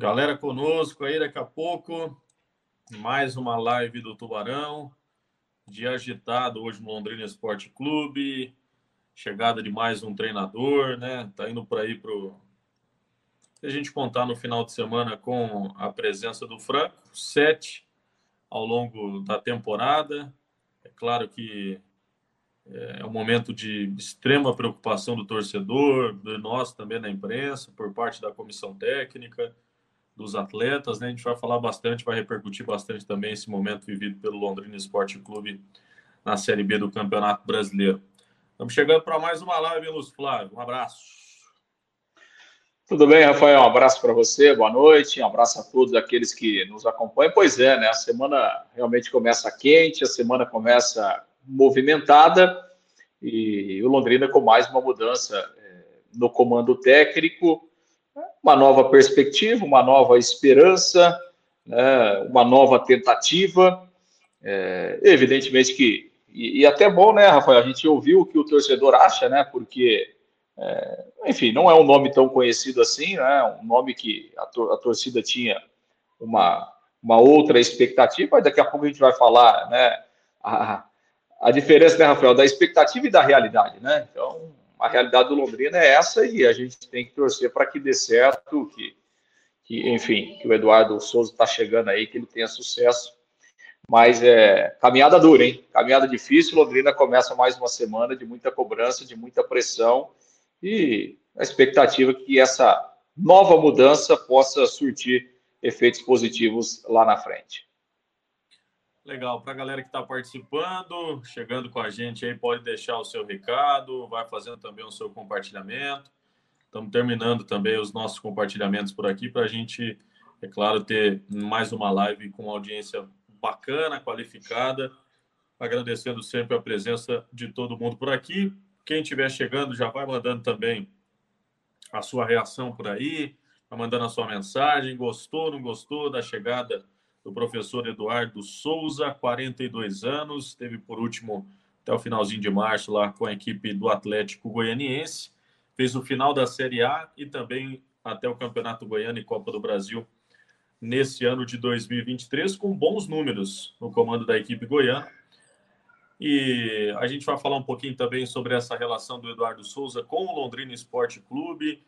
Galera conosco aí daqui a pouco. Mais uma live do Tubarão. Dia agitado hoje no Londrina Esporte Clube. Chegada de mais um treinador, né? Tá indo para aí pro a gente contar no final de semana com a presença do Franco, sete ao longo da temporada. É claro que é um momento de extrema preocupação do torcedor, de nós também na imprensa, por parte da comissão técnica dos atletas, né? A gente vai falar bastante, vai repercutir bastante também esse momento vivido pelo Londrina Esporte Clube na Série B do Campeonato Brasileiro. Estamos chegando para mais uma live, Luz Flávio. Um abraço. Tudo bem, Rafael? Um abraço para você, boa noite, um abraço a todos aqueles que nos acompanham. Pois é, né? A semana realmente começa quente, a semana começa movimentada e o Londrina com mais uma mudança é, no comando técnico uma nova perspectiva, uma nova esperança, né, uma nova tentativa. É, evidentemente que, e, e, até bom, né, Rafael, a gente ouviu o que o torcedor acha, né, porque, é, enfim, não é um nome tão conhecido assim, né, um nome que a, tor a torcida tinha uma, uma outra expectativa, mas daqui a pouco a gente vai falar, né, a, a diferença, né, Rafael, da expectativa e da realidade, né, então a realidade do Londrina é essa e a gente tem que torcer para que dê certo, que, que, enfim, que o Eduardo Souza está chegando aí, que ele tenha sucesso. Mas é caminhada dura, hein? Caminhada difícil. Londrina começa mais uma semana de muita cobrança, de muita pressão e a expectativa que essa nova mudança possa surtir efeitos positivos lá na frente. Legal, para a galera que está participando, chegando com a gente aí, pode deixar o seu recado, vai fazendo também o seu compartilhamento. Estamos terminando também os nossos compartilhamentos por aqui para a gente, é claro, ter mais uma live com audiência bacana, qualificada. Agradecendo sempre a presença de todo mundo por aqui. Quem estiver chegando já vai mandando também a sua reação por aí, vai mandando a sua mensagem. Gostou, não gostou da chegada? Do professor Eduardo Souza, 42 anos, teve por último até o finalzinho de março lá com a equipe do Atlético Goianiense, fez o final da Série A e também até o Campeonato Goiano e Copa do Brasil nesse ano de 2023 com bons números no comando da equipe goiana. E a gente vai falar um pouquinho também sobre essa relação do Eduardo Souza com o Londrina Esporte Clube,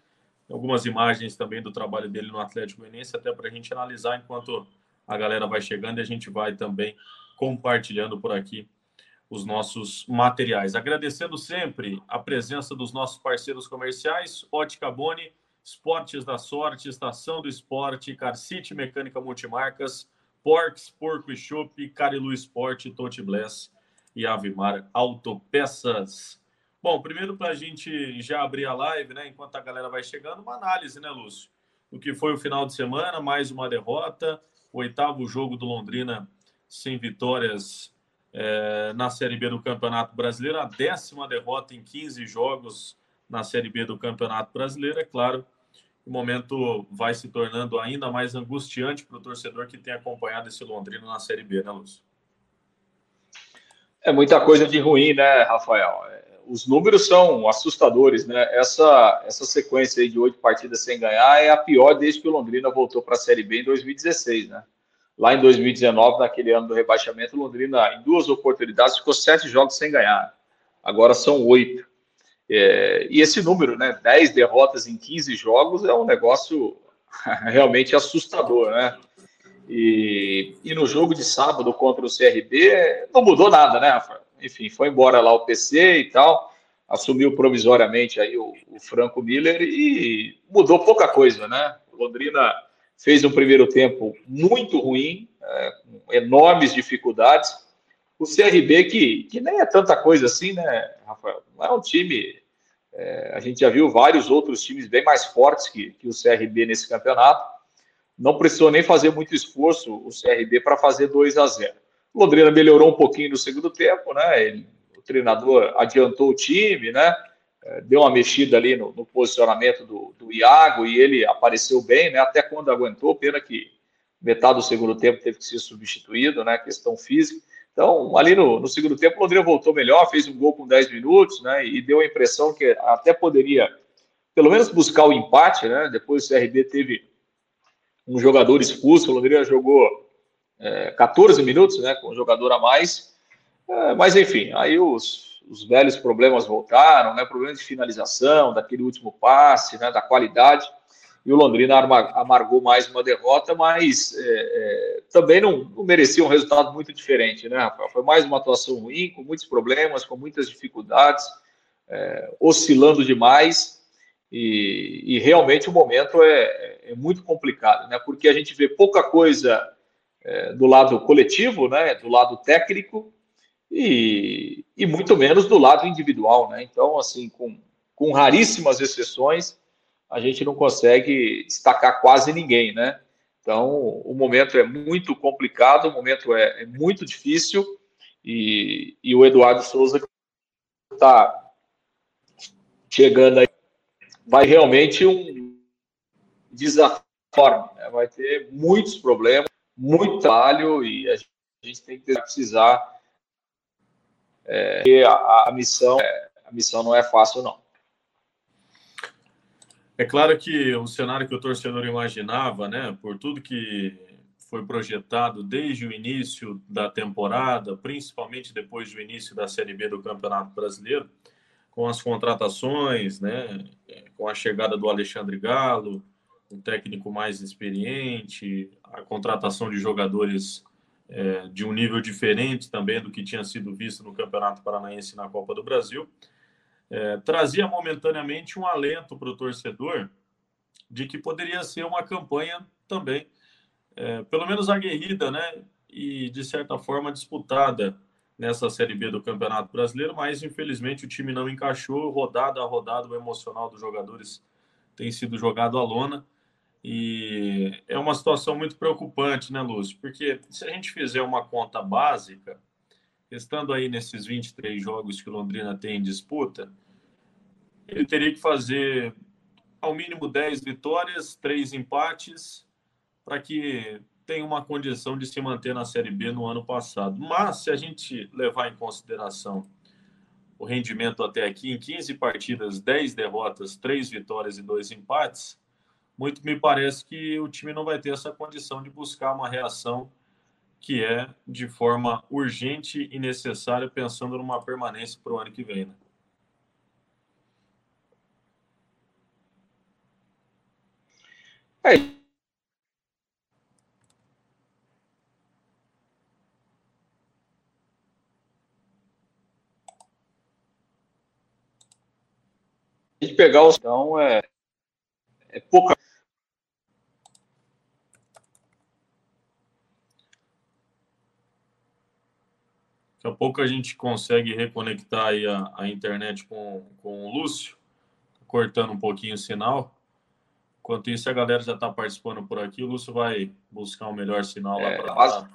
algumas imagens também do trabalho dele no Atlético Goianiense, até para a gente analisar enquanto a galera vai chegando e a gente vai também compartilhando por aqui os nossos materiais. Agradecendo sempre a presença dos nossos parceiros comerciais, Ótica Boni, Esportes da Sorte, Estação do Esporte, City Mecânica Multimarcas, Porks, Porco e Chopp, Carilu Esporte, Tote Bless e Avimar Autopeças. Bom, primeiro para a gente já abrir a live, né? Enquanto a galera vai chegando, uma análise, né, Lúcio? Do que foi o final de semana, mais uma derrota, o oitavo jogo do Londrina sem vitórias é, na Série B do Campeonato Brasileiro, a décima derrota em 15 jogos na Série B do Campeonato Brasileiro. É claro, o momento vai se tornando ainda mais angustiante para o torcedor que tem acompanhado esse Londrina na Série B, né, Lúcio? É muita coisa de ruim, né, Rafael? Os números são assustadores, né? Essa, essa sequência de oito partidas sem ganhar é a pior desde que o Londrina voltou para a Série B em 2016, né? Lá em 2019, naquele ano do rebaixamento, o Londrina, em duas oportunidades, ficou sete jogos sem ganhar. Agora são oito. É, e esse número, né? Dez derrotas em 15 jogos é um negócio realmente assustador, né? E, e no jogo de sábado contra o CRB, não mudou nada, né, Rafael? Enfim, foi embora lá o PC e tal, assumiu provisoriamente aí o, o Franco Miller e mudou pouca coisa, né? Londrina fez um primeiro tempo muito ruim, é, com enormes dificuldades. O CRB, que, que nem é tanta coisa assim, né, Rafael? Não é um time. É, a gente já viu vários outros times bem mais fortes que, que o CRB nesse campeonato. Não precisou nem fazer muito esforço o CRB para fazer 2 a 0. Londrina melhorou um pouquinho no segundo tempo, né? Ele, o treinador adiantou o time, né? É, deu uma mexida ali no, no, posicionamento do, do Iago e ele apareceu bem, né? Até quando aguentou, pena que metade do segundo tempo teve que ser substituído, né? Questão física. Então, ali no, no segundo tempo, o Londrina voltou melhor, fez um gol com 10 minutos, né? E deu a impressão que até poderia, pelo menos, buscar o empate, né? Depois o CRB teve um jogador expulso. O Londrina jogou é, 14 minutos, né, com um jogador a mais. É, mas enfim, aí os, os velhos problemas voltaram, né, problema de finalização, daquele último passe, né, da qualidade. E o Londrina amargou mais uma derrota, mas é, é, também não, não, merecia um resultado muito diferente, né, Rafael? Foi mais uma atuação ruim, com muitos problemas, com muitas dificuldades, é, oscilando demais. E, e, realmente o momento é, é, muito complicado, né? Porque a gente vê pouca coisa é, do lado coletivo, né? Do lado técnico e, e muito menos do lado individual, né? Então, assim, com, com raríssimas exceções, a gente não consegue destacar quase ninguém, né? Então, o momento é muito complicado, o momento é, é muito difícil e, e o Eduardo Souza está chegando aí vai realmente um desafio, né? vai ter muitos problemas, muito trabalho e a gente tem que precisar é, a, a, missão a missão não é fácil não. É claro que o cenário que o torcedor imaginava, né, por tudo que foi projetado desde o início da temporada, principalmente depois do início da Série B do Campeonato Brasileiro, com as contratações, né, com a chegada do Alexandre Galo, um técnico mais experiente, a contratação de jogadores é, de um nível diferente também do que tinha sido visto no Campeonato Paranaense e na Copa do Brasil, é, trazia momentaneamente um alento para o torcedor de que poderia ser uma campanha também, é, pelo menos aguerrida, né, e de certa forma disputada nessa Série B do Campeonato Brasileiro, mas infelizmente o time não encaixou, rodada a rodada, o emocional dos jogadores tem sido jogado à lona. E é uma situação muito preocupante, né, Lúcio? Porque se a gente fizer uma conta básica, estando aí nesses 23 jogos que Londrina tem em disputa, ele teria que fazer ao mínimo 10 vitórias, 3 empates, para que tem uma condição de se manter na Série B no ano passado. Mas, se a gente levar em consideração o rendimento até aqui, em 15 partidas, 10 derrotas, 3 vitórias e 2 empates, muito me parece que o time não vai ter essa condição de buscar uma reação que é de forma urgente e necessária, pensando numa permanência para o ano que vem. Né? É, pegar os. Então, é, é pouca. Daqui a pouco a gente consegue reconectar aí a, a internet com, com o Lúcio, cortando um pouquinho o sinal. Enquanto isso, a galera já está participando por aqui. O Lúcio vai buscar um melhor sinal lá é, para estar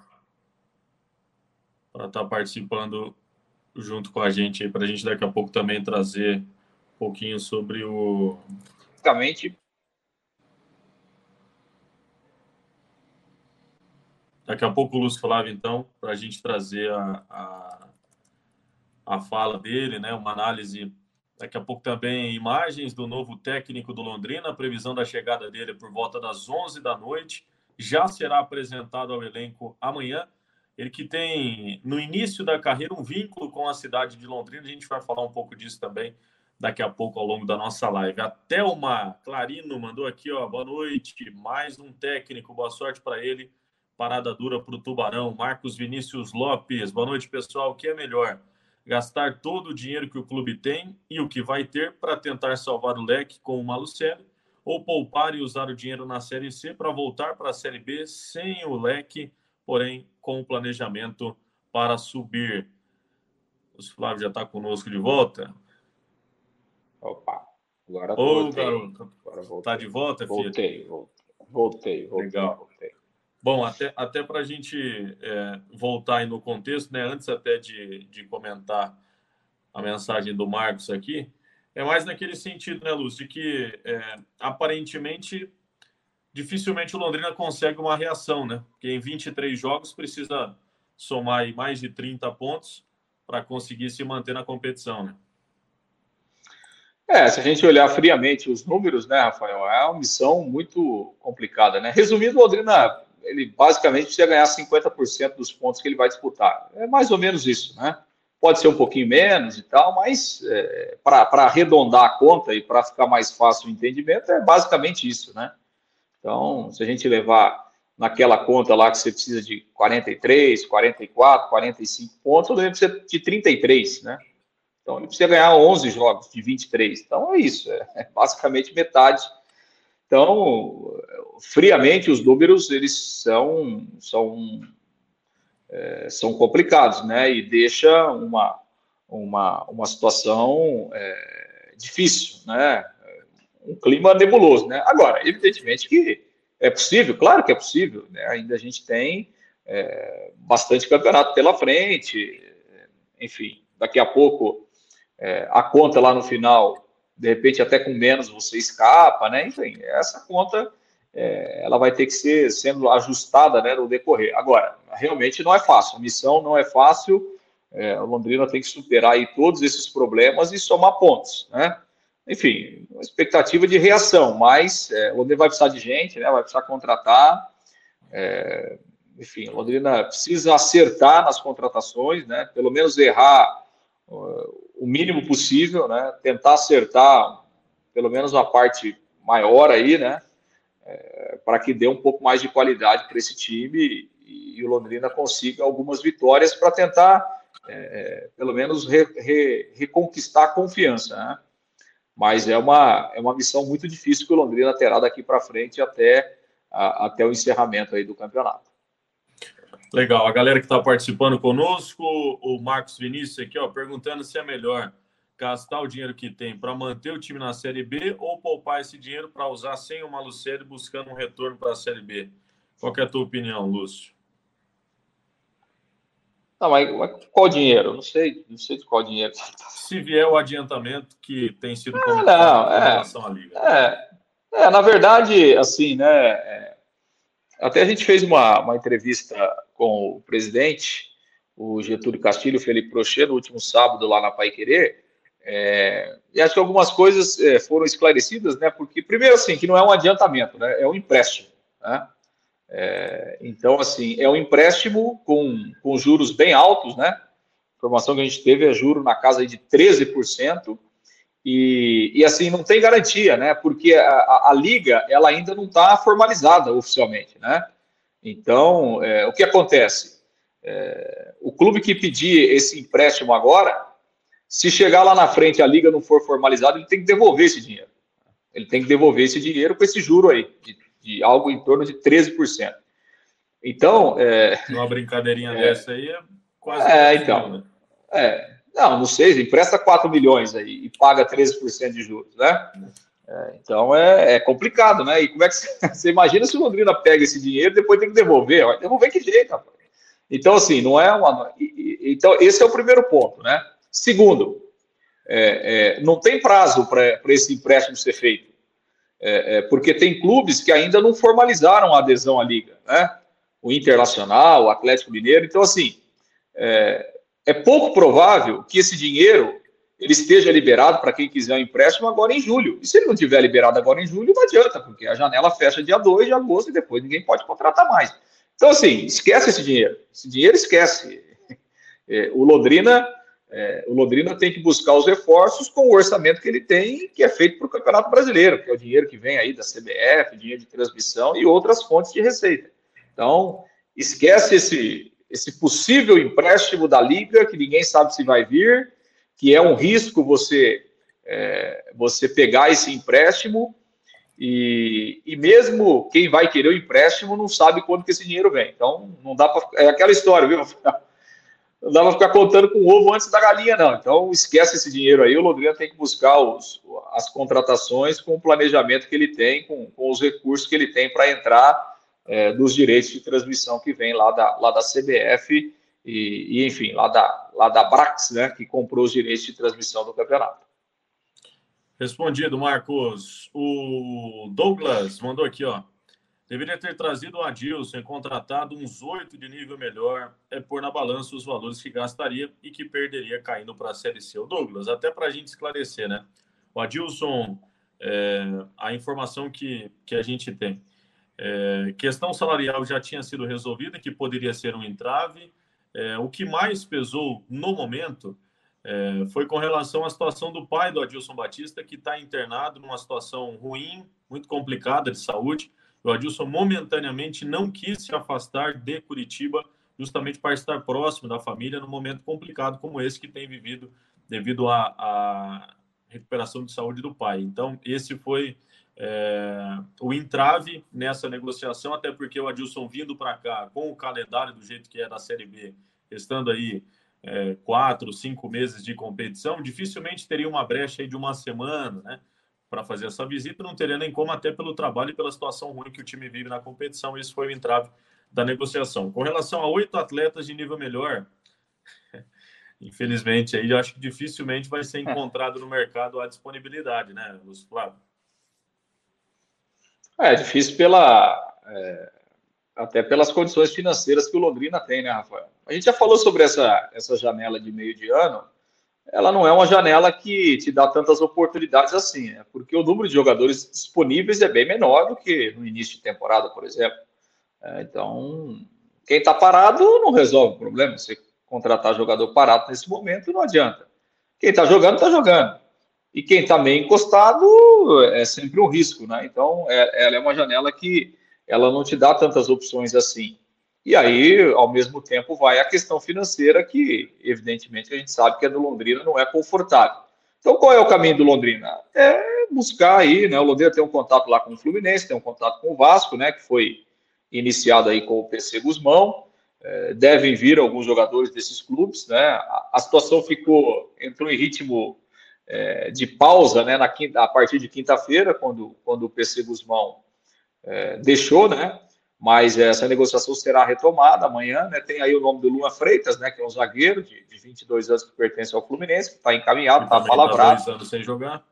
tá, tá participando junto com a gente aí, para a gente daqui a pouco também trazer um pouquinho sobre o. Basicamente. Daqui a pouco o Lúcio falava, então, para a gente trazer a, a, a fala dele, né? uma análise. Daqui a pouco também imagens do novo técnico do Londrina, a previsão da chegada dele por volta das 11 da noite. Já será apresentado ao elenco amanhã. Ele que tem, no início da carreira, um vínculo com a cidade de Londrina. A gente vai falar um pouco disso também daqui a pouco ao longo da nossa live. A Thelma Clarino mandou aqui, ó, boa noite, mais um técnico, boa sorte para ele. Parada dura para o Tubarão. Marcos Vinícius Lopes, boa noite, pessoal. O que é melhor? Gastar todo o dinheiro que o clube tem e o que vai ter para tentar salvar o leque com o Malucelli ou poupar e usar o dinheiro na Série C para voltar para a Série B sem o leque, porém com o planejamento para subir. O Flávio já está conosco de volta. Opa, agora Ô, voltei. garoto. Agora voltei. Tá de volta, filho? Voltei, voltei, voltei. Legal. Bom, até, até para a gente é, voltar aí no contexto, né? Antes até de, de comentar a mensagem do Marcos aqui, é mais naquele sentido, né, Lúcio, de que é, aparentemente dificilmente o Londrina consegue uma reação, né? Porque em 23 jogos precisa somar mais de 30 pontos para conseguir se manter na competição, né? É, se a gente olhar friamente os números, né, Rafael, é uma missão muito complicada, né? Resumindo, Londrina, ele basicamente precisa ganhar 50% dos pontos que ele vai disputar. É mais ou menos isso, né? Pode ser um pouquinho menos e tal, mas é, para arredondar a conta e para ficar mais fácil o entendimento, é basicamente isso, né? Então, se a gente levar naquela conta lá que você precisa de 43, 44, 45 pontos, Londrina precisa de 33, né? Então ele precisa ganhar 11 jogos de 23. Então é isso, é, é basicamente metade. Então, friamente, os números eles são, são, é, são complicados, né? E deixa uma, uma, uma situação é, difícil, né? Um clima nebuloso, né? Agora, evidentemente que é possível, claro que é possível, né? Ainda a gente tem é, bastante campeonato pela frente, enfim, daqui a pouco é, a conta lá no final, de repente até com menos você escapa, né? Enfim, essa conta é, ela vai ter que ser sendo ajustada né, no decorrer. Agora, realmente não é fácil, a missão não é fácil, é, Londrina tem que superar aí todos esses problemas e somar pontos, né? Enfim, uma expectativa de reação, mas é, Londrina vai precisar de gente, né? Vai precisar contratar. É, enfim, Londrina precisa acertar nas contratações, né? Pelo menos errar o mínimo possível, né? Tentar acertar pelo menos uma parte maior aí, né? É, para que dê um pouco mais de qualidade para esse time e, e, o Londrina consiga algumas vitórias para tentar, é, é, pelo menos, re, re, reconquistar a confiança, né? Mas é uma, é uma missão muito difícil que o Londrina terá daqui para frente até, a, até o encerramento aí do campeonato. Legal, a galera que está participando conosco, o Marcos Vinícius aqui, ó, perguntando se é melhor gastar o dinheiro que tem para manter o time na Série B ou poupar esse dinheiro para usar sem o Malucelli buscando um retorno para a Série B. Qual é a tua opinião, Lúcio? Não, mas, mas qual dinheiro? Não sei, não sei de qual dinheiro. Se vier o adiantamento que tem sido comentado é, em relação à liga. É, é, na verdade, assim, né? É, até a gente fez uma, uma entrevista com o presidente, o Getúlio Castilho, o Felipe Prochê, no último sábado lá na Pai Querer, é, e acho que algumas coisas é, foram esclarecidas, né? Porque, primeiro, assim, que não é um adiantamento, né? É um empréstimo, né? É, então, assim, é um empréstimo com, com juros bem altos, né? A informação que a gente teve é juro na casa de 13%, e, e assim, não tem garantia, né? Porque a, a, a liga, ela ainda não está formalizada oficialmente, né? Então, é, o que acontece? É, o clube que pedir esse empréstimo agora, se chegar lá na frente a liga não for formalizada, ele tem que devolver esse dinheiro. Ele tem que devolver esse dinheiro com esse juro aí, de, de algo em torno de 13%. Então. É, Uma brincadeirinha é, dessa aí é quase. É, então. Né? É, não, não sei, empresta 4 milhões aí e paga 13% de juros, né? É, então é, é, complicado, né? E como é que você, você, imagina se o Londrina pega esse dinheiro e depois tem que devolver? Vai devolver que jeito, rapaz? Então, assim, não é uma. Então, esse é o primeiro ponto, né? Segundo, é, é não tem prazo para esse empréstimo ser feito. É, é, porque tem clubes que ainda não formalizaram a adesão à liga, né? O Internacional, o Atlético Mineiro. Então, assim, é, é pouco provável que esse dinheiro ele esteja liberado para quem quiser um empréstimo agora em julho. E se ele não tiver liberado agora em julho, não adianta, porque a janela fecha dia 2 de agosto e depois ninguém pode contratar mais. Então, assim, esquece esse dinheiro. Esse dinheiro esquece. É, o Londrina. É, o Londrina tem que buscar os reforços com o orçamento que ele tem, que é feito para o Campeonato Brasileiro, que é o dinheiro que vem aí da CBF, dinheiro de transmissão e outras fontes de receita. Então, esquece esse, esse possível empréstimo da Liga, que ninguém sabe se vai vir, que é um risco você, é, você pegar esse empréstimo e, e mesmo quem vai querer o empréstimo não sabe quando que esse dinheiro vem. Então, não dá para. É aquela história, viu? Não dá para ficar contando com o ovo antes da galinha, não. Então, esquece esse dinheiro aí. O Londrina tem que buscar os, as contratações com o planejamento que ele tem, com, com os recursos que ele tem para entrar é, dos direitos de transmissão que vem lá da, lá da CBF e, e, enfim, lá da, lá da Brax, né, que comprou os direitos de transmissão do campeonato. Respondido, Marcos. O Douglas mandou aqui, ó. Deveria ter trazido o Adilson e contratado uns oito de nível melhor, é pôr na balança os valores que gastaria e que perderia caindo para a Série C. O Douglas, até para a gente esclarecer, né? O Adilson, é, a informação que, que a gente tem, é, questão salarial já tinha sido resolvida, que poderia ser um entrave. É, o que mais pesou no momento é, foi com relação à situação do pai do Adilson Batista, que está internado numa situação ruim, muito complicada de saúde. O Adilson momentaneamente não quis se afastar de Curitiba, justamente para estar próximo da família num momento complicado como esse que tem vivido devido à, à recuperação de saúde do pai. Então, esse foi é, o entrave nessa negociação, até porque o Adilson vindo para cá com o calendário do jeito que é da Série B, estando aí é, quatro, cinco meses de competição, dificilmente teria uma brecha aí de uma semana, né? Para fazer essa visita, não teria nem como, até pelo trabalho e pela situação ruim que o time vive na competição. Isso foi o entrave da negociação. Com relação a oito atletas de nível melhor, infelizmente, aí eu acho que dificilmente vai ser encontrado no mercado a disponibilidade, né, Lúcio Flávio? É, difícil pela. É, até pelas condições financeiras que o Londrina tem, né, Rafael? A gente já falou sobre essa, essa janela de meio de ano. Ela não é uma janela que te dá tantas oportunidades assim, né? porque o número de jogadores disponíveis é bem menor do que no início de temporada, por exemplo. É, então, quem está parado não resolve o problema. Você contratar jogador parado nesse momento não adianta. Quem está jogando, está jogando. E quem está meio encostado é sempre um risco, né? Então, é, ela é uma janela que ela não te dá tantas opções assim. E aí, ao mesmo tempo, vai a questão financeira, que evidentemente a gente sabe que a do Londrina não é confortável. Então, qual é o caminho do Londrina? É buscar aí, né? O Londrina tem um contato lá com o Fluminense, tem um contato com o Vasco, né? Que foi iniciado aí com o PC Guzmão. É, devem vir alguns jogadores desses clubes, né? A, a situação ficou, entrou em ritmo é, de pausa, né? Na quinta, a partir de quinta-feira, quando, quando o PC Guzmão é, deixou, né? Mas essa negociação será retomada amanhã, né? Tem aí o nome do Lula Freitas, né? Que é um zagueiro de, de 22 anos que pertence ao Fluminense, que está encaminhado, está palavrado. Dois anos sem jogar.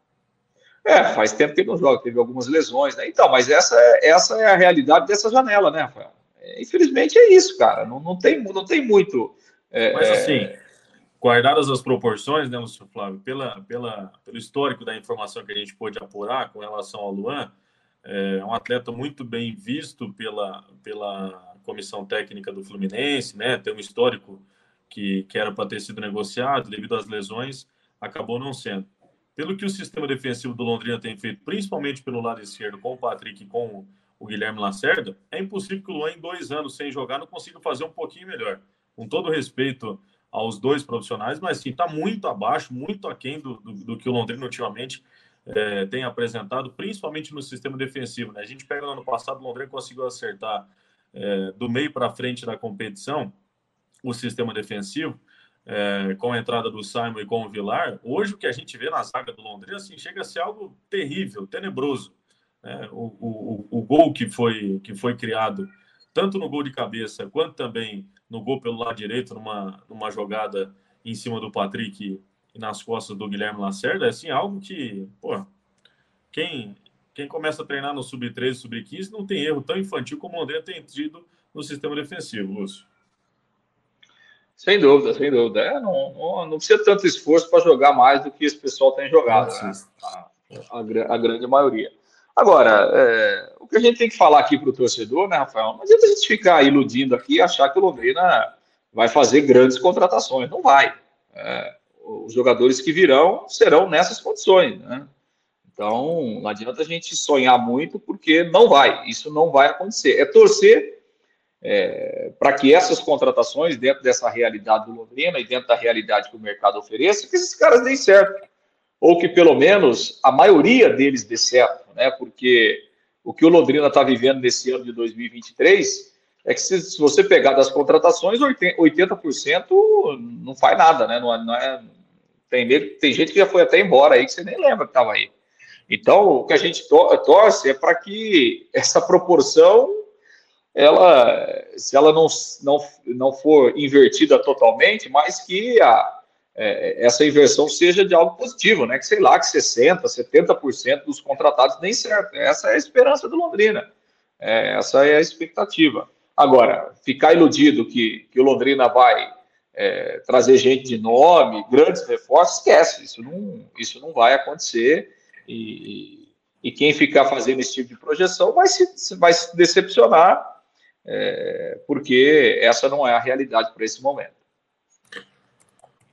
É, faz tempo que ele não joga, teve algumas lesões, né? Então, mas essa é, essa é a realidade dessa janela, né, Rafael? É, infelizmente é isso, cara. Não, não, tem, não tem muito. É, mas assim, guardadas as proporções, né, Lúcio Flávio, pela, pela, pelo histórico da informação que a gente pôde apurar com relação ao Luan, é um atleta muito bem visto pela, pela comissão técnica do Fluminense, né? Tem um histórico que, que era para ter sido negociado devido às lesões, acabou não sendo. Pelo que o sistema defensivo do Londrina tem feito, principalmente pelo lado esquerdo, com o Patrick e com o Guilherme Lacerda, é impossível que o Luan, em dois anos sem jogar, não consiga fazer um pouquinho melhor. Com todo respeito aos dois profissionais, mas sim, está muito abaixo, muito aquém do, do, do que o Londrina ultimamente é, tem apresentado, principalmente no sistema defensivo. Né? A gente pega no ano passado, o Londrina conseguiu acertar é, do meio para frente da competição o sistema defensivo, é, com a entrada do Simon e com o Vilar. Hoje, o que a gente vê na zaga do Londrina assim, chega a ser algo terrível, tenebroso. Né? O, o, o, gol que foi, que foi criado, tanto no gol de cabeça, quanto também no gol pelo lado direito, numa, numa jogada em cima do Patrick e nas costas do Guilherme Lacerda, é assim, algo que, pô, quem, quem começa a treinar no sub-13, sub-15 não tem erro tão infantil como o André tem tido no sistema defensivo, Lúcio. Sem dúvida, sem dúvida. É, não, não, não, precisa tanto esforço para jogar mais do que esse pessoal tem jogado, né? a, a, a, grande maioria. Agora, é, o que a gente tem que falar aqui para o torcedor, né, Rafael? Não adianta a gente ficar iludindo aqui e achar que o Londrina vai fazer grandes contratações. Não vai. É, os jogadores que virão serão nessas condições, né? Então, não adianta a gente sonhar muito, porque não vai, isso não vai acontecer. É torcer é, para que essas contratações, dentro dessa realidade do Londrina e dentro da realidade que o mercado ofereça, que esses caras deem certo. Ou que pelo menos a maioria deles dê certo, né? Porque o que o Londrina está vivendo nesse ano de 2023 é que se, se você pegar das contratações, 80% não faz nada, né? Não, é, não é, tem, tem gente que já foi até embora aí que você nem lembra que estava aí. Então, o que a gente torce é para que essa proporção, ela, se ela não, não, não for invertida totalmente, mas que a, é, essa inversão seja de algo positivo, né? Que sei lá, que 60%, 70% dos contratados nem certo. Essa é a esperança do Londrina. É, essa é a expectativa. Agora, ficar iludido que, que o Londrina vai é, trazer gente de nome, grandes reforços, esquece, isso não, isso não vai acontecer. E, e quem ficar fazendo esse tipo de projeção vai se, vai se decepcionar, é, porque essa não é a realidade para esse momento.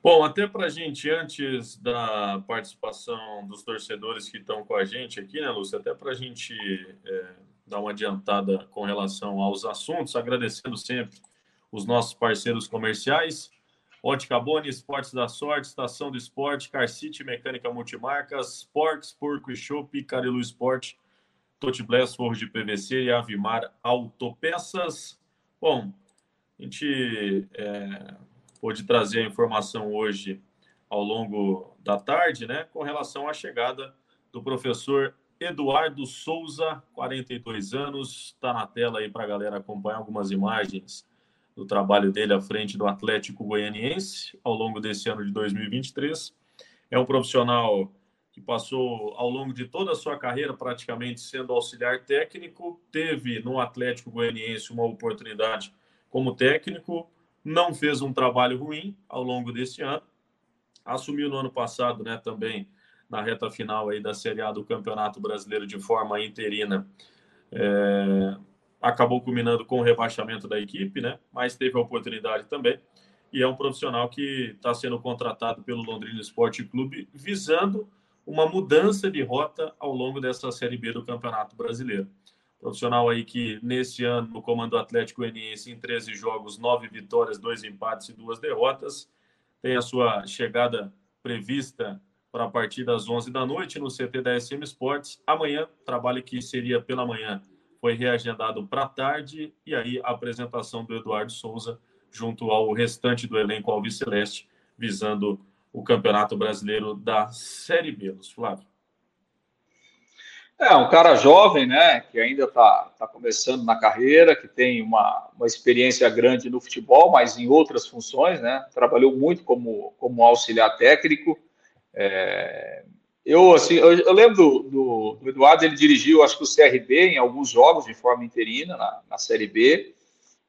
Bom, até para a gente, antes da participação dos torcedores que estão com a gente aqui, né, Lúcia? Até para a gente é, dar uma adiantada com relação aos assuntos, agradecendo sempre os nossos parceiros comerciais. Ótica Boni, Esportes da Sorte, Estação do Esporte, Car City, Mecânica Multimarcas, Porks, Porco e Chopp, Carilu Esporte, Totibless, Forro de PVC e Avimar Autopeças. Bom, a gente é, pôde trazer a informação hoje ao longo da tarde, né, com relação à chegada do professor Eduardo Souza, 42 anos, está na tela aí para a galera acompanhar algumas imagens do trabalho dele à frente do Atlético Goianiense ao longo desse ano de 2023. É um profissional que passou ao longo de toda a sua carreira praticamente sendo auxiliar técnico, teve no Atlético Goianiense uma oportunidade como técnico, não fez um trabalho ruim ao longo desse ano, assumiu no ano passado, né, também na reta final aí da Série A do Campeonato Brasileiro de forma interina, é, acabou culminando com o rebaixamento da equipe, né? Mas teve a oportunidade também. E é um profissional que está sendo contratado pelo Londrina Esporte Clube, visando uma mudança de rota ao longo dessa Série B do Campeonato Brasileiro. Profissional aí que, nesse ano, no comando Atlético Goianiense, em 13 jogos, 9 vitórias, 2 empates e 2 derrotas. Tem a sua chegada prevista para a partir das 11 da noite no CT da SM Sports. Amanhã, trabalho que seria pela manhã, foi reagendado para tarde, e aí a apresentação do Eduardo Souza junto ao restante do elenco Alviceleste, visando o Campeonato Brasileiro da Série B, Flávio. É, um cara jovem, né, que ainda está tá começando na carreira, que tem uma, uma experiência grande no futebol, mas em outras funções, né, trabalhou muito como, como auxiliar técnico, é, eu, assim, eu, eu lembro do, do, do, Eduardo, ele dirigiu, acho que o CRB em alguns jogos de forma interina na, na Série B.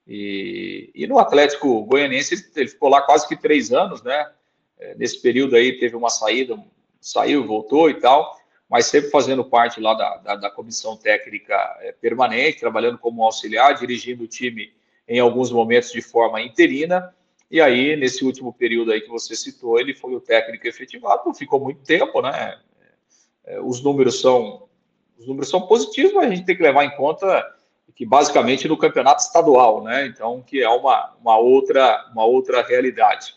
E, e no Atlético Goianiense ele, ele, ficou lá quase que três anos, né? É, nesse período aí teve uma saída, saiu, voltou e tal, mas sempre fazendo parte lá da, da, da comissão técnica é, permanente, trabalhando como auxiliar, dirigindo o time em alguns momentos de forma interina. E aí, nesse último período aí que você citou, ele foi o técnico efetivado, não ficou muito tempo, né? É, os números são os números são positivos, mas a gente tem que levar em conta que basicamente no campeonato estadual, né? Então, que é uma, uma outra uma outra realidade.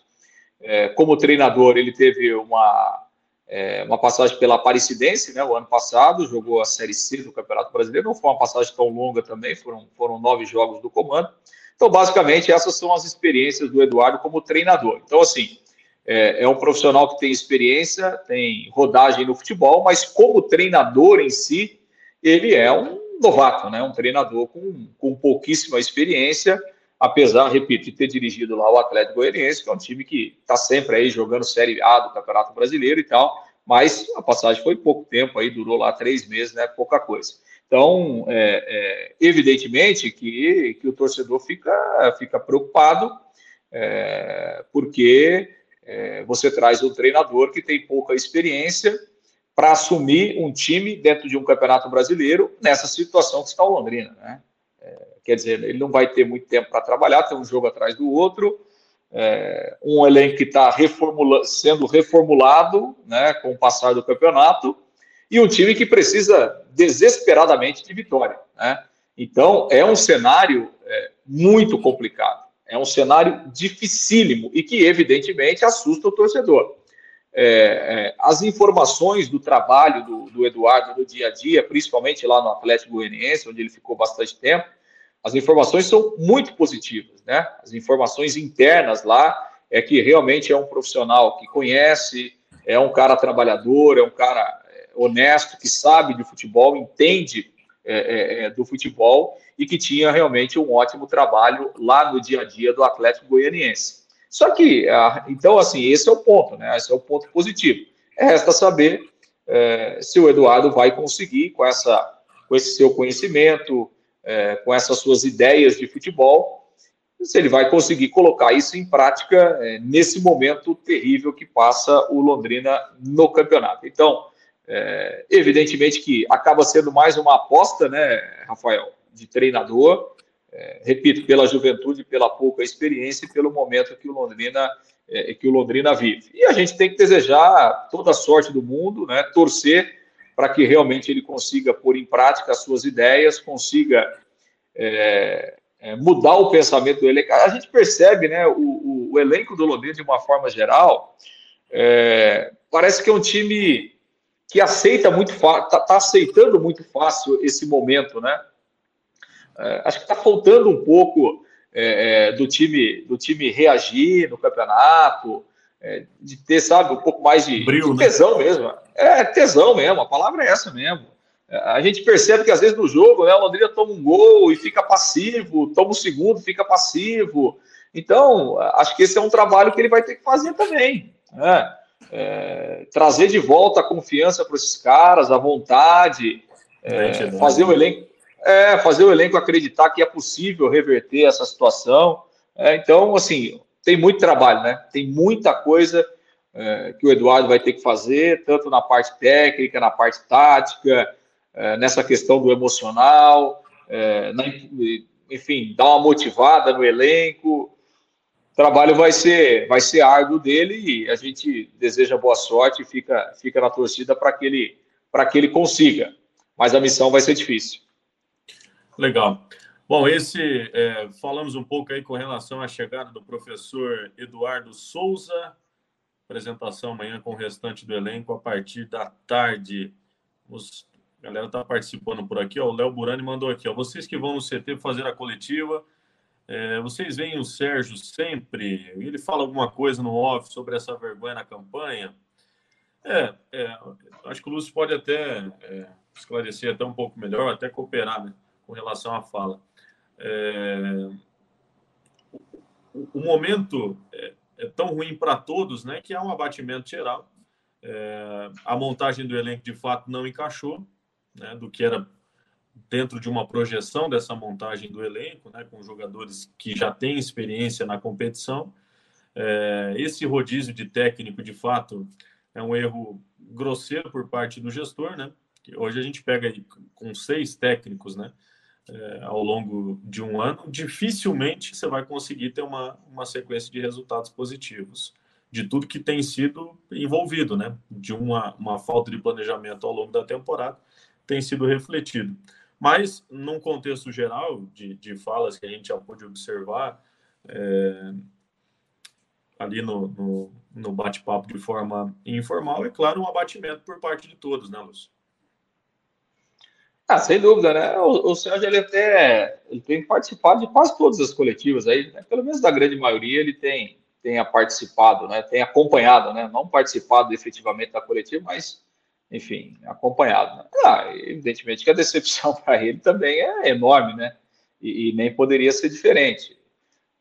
É, como treinador, ele teve uma é, uma passagem pela Aparecidense, né? O ano passado jogou a Série C do Campeonato Brasileiro, não foi uma passagem tão longa também, foram foram nove jogos do comando. Então, basicamente, essas são as experiências do Eduardo como treinador. Então, assim, é, é, um profissional que tem experiência, tem rodagem no futebol, mas como treinador em si, ele é um novato, né? Um treinador com, com pouquíssima experiência, apesar, repito, de ter dirigido lá o Atlético Goianiense, que é um time que está sempre aí jogando Série A do Campeonato Brasileiro e tal, mas a passagem foi pouco tempo aí, durou lá três meses, né? Pouca coisa. Então, é, é, evidentemente que, que o torcedor fica, fica preocupado, é, porque é, você traz um treinador que tem pouca experiência para assumir um time dentro de um campeonato brasileiro nessa situação que está o Londrina. Né? É, quer dizer, ele não vai ter muito tempo para trabalhar, tem um jogo atrás do outro, é, um elenco que está reformula sendo reformulado né, com o passar do campeonato e um time que precisa desesperadamente de vitória. Né? Então, é um cenário é, muito complicado, é um cenário dificílimo e que, evidentemente, assusta o torcedor. É, é, as informações do trabalho do, do, Eduardo no dia a dia, principalmente lá no Atlético Goianiense, onde ele ficou bastante tempo, as informações são muito positivas, né? As informações internas lá é que realmente é um profissional que conhece, é um cara trabalhador, é um cara honesto, que sabe de futebol, entende é, é, é, do futebol e que tinha realmente um ótimo trabalho lá no dia a dia do Atlético Goianiense. Só que, então, assim, esse é o ponto, né? Esse é o ponto positivo. Resta saber é, se o Eduardo vai conseguir, com, essa, com esse seu conhecimento, é, com essas suas ideias de futebol, se ele vai conseguir colocar isso em prática é, nesse momento terrível que passa o Londrina no campeonato. Então, É, evidentemente que acaba sendo mais uma aposta, né, Rafael, de treinador. É, repito, pela juventude, pela pouca experiência e pelo momento que o Londrina é, que o Londrina vive. E a gente tem que desejar toda a sorte do mundo, né, torcer para que realmente ele consiga pôr em prática as suas ideias, consiga é, é, mudar o pensamento do elenco. A gente percebe, né, o, o, o elenco do Londrina de uma forma geral, é, parece que é um time que aceita muito fácil, está tá aceitando muito fácil esse momento, né? É, acho que está faltando um pouco é, é, do time do time reagir no campeonato, é, de ter, sabe, um pouco mais de, Brilho, de né? tesão né? mesmo. É, tesão mesmo, a palavra é essa mesmo. É, a gente percebe que às vezes no jogo, né, o Londrina toma um gol e fica passivo, toma o um segundo, fica passivo. Então, acho que esse é um trabalho que ele vai ter que fazer também. Né? É, trazer de volta a confiança para esses caras, a vontade, é, fazer o elenco, é, fazer o elenco acreditar que é possível reverter essa situação. É, então, assim, tem muito trabalho, né? Tem muita coisa é, que o Eduardo vai ter que fazer, tanto na parte técnica, na parte tática, é, nessa questão do emocional, na, enfim, dar uma motivada no elenco. Trabalho vai ser, vai ser árduo dele e a gente deseja boa sorte e fica, fica na torcida para que, ele, que ele consiga. Mas a missão vai ser difícil. Legal. Bom, esse é, falamos um pouco aí com relação à chegada do professor Eduardo Souza. Apresentação amanhã com o restante do elenco a partir da tarde. Os, a galera está participando por aqui. Ó, o Léo Burani mandou aqui. Ó, vocês que vão no CT fazer a coletiva, é, vocês veem o Sérgio sempre? Ele fala alguma coisa no off sobre essa vergonha na campanha? É, é acho que o Lúcio pode até é, esclarecer até um pouco melhor, até cooperar, né? com relação à fala. É, o, o, momento é, é, tão ruim para todos, né, que há um abatimento geral. É, a montagem do elenco de fato não encaixou, né, do que era dentro de uma projeção dessa montagem do elenco, né, com jogadores que já têm experiência na competição. É, esse rodízio de técnico, de fato, é um erro grosseiro por parte do gestor, né? Hoje a gente pega com seis técnicos, né? é, ao longo de um ano, dificilmente você vai conseguir ter uma, uma sequência de resultados positivos de tudo que tem sido envolvido, né? De uma, uma falta de planejamento ao longo da temporada tem sido refletido. Mas, num contexto geral de, de falas que a gente já pôde observar, é, ali no, no, no bate-papo de forma informal, é claro, um abatimento por parte de todos, né, Lúcio? Ah, sem dúvida, né? O, o Sérgio ele até ele tem participado de quase todas as coletivas aí, né? pelo menos da grande maioria ele tem tenha participado, né? Tem acompanhado, né? Não participado efetivamente da coletiva, mas enfim, acompanhado. Né? Ah, evidentemente que a decepção para ele também é enorme, né? E, e nem poderia ser diferente.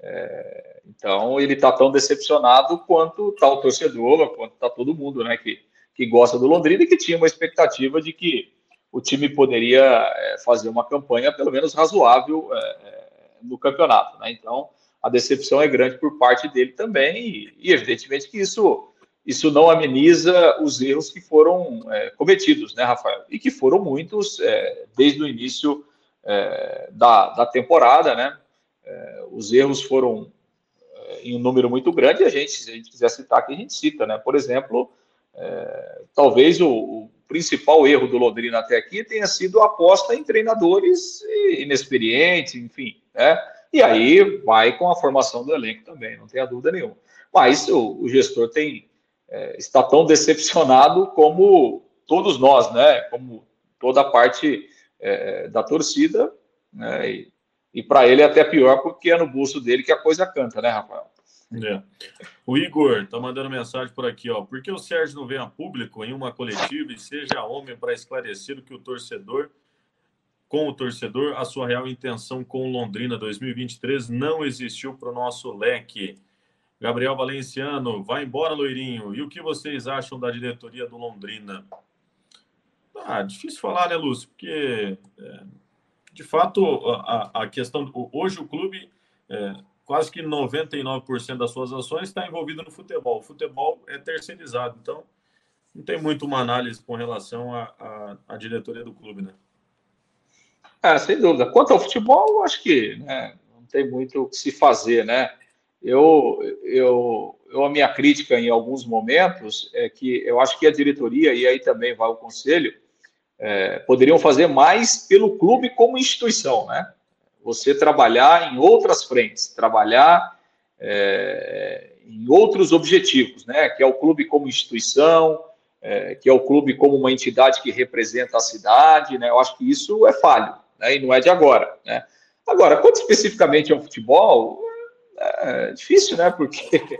É, então ele está tão decepcionado quanto está o torcedor, quanto está todo mundo, né? Que, que gosta do Londrina e que tinha uma expectativa de que o time poderia é, fazer uma campanha pelo menos razoável é, é, no campeonato. Né? Então, a decepção é grande por parte dele também, e, e evidentemente que isso, isso não ameniza os erros que foram é, cometidos, né, Rafael? E que foram muitos é, desde o início é, da, da temporada, né? os erros foram em um número muito grande, e a gente, se a gente quiser citar aqui, a gente cita, né? Por exemplo, talvez o, o principal erro do Londrina até aqui tenha sido a aposta em treinadores inexperientes, enfim, né? E aí vai com a formação do elenco também, não tenha dúvida nenhuma. Mas o, o gestor tem é, está tão decepcionado como todos nós, né? Como toda a parte é, da torcida, né? E, e para ele é até pior porque é no bolso dele que a coisa canta, né, Rafael? É. O Igor tá mandando mensagem por aqui, ó. Por que o Sérgio não vem a público em uma coletiva e seja homem para esclarecer o que o torcedor, com o torcedor, a sua real intenção com Londrina 2023 não existiu para o nosso leque. Gabriel Valenciano, vai embora, loirinho. E o que vocês acham da diretoria do Londrina? Ah, difícil falar, né, Lúcio? Porque, é, de fato, a, a questão. Hoje o clube. É, quase que 99% das suas ações está envolvido no futebol. O futebol é terceirizado. Então, não tem muito uma análise com relação à diretoria do clube, né? É, sem dúvida. Quanto ao futebol, acho que né, não tem muito o que se fazer, né? Eu, eu, eu, a minha crítica em alguns momentos é que eu acho que a diretoria, e aí também vai o conselho, é, poderiam fazer mais pelo clube como instituição, né? Você trabalhar em outras frentes, trabalhar é, em outros objetivos, né? Que é o clube como instituição, é, que é o clube como uma entidade que representa a cidade, né? Eu acho que isso é falho, né? E não é de agora, né? Agora, quanto especificamente ao futebol, é difícil, né? Porque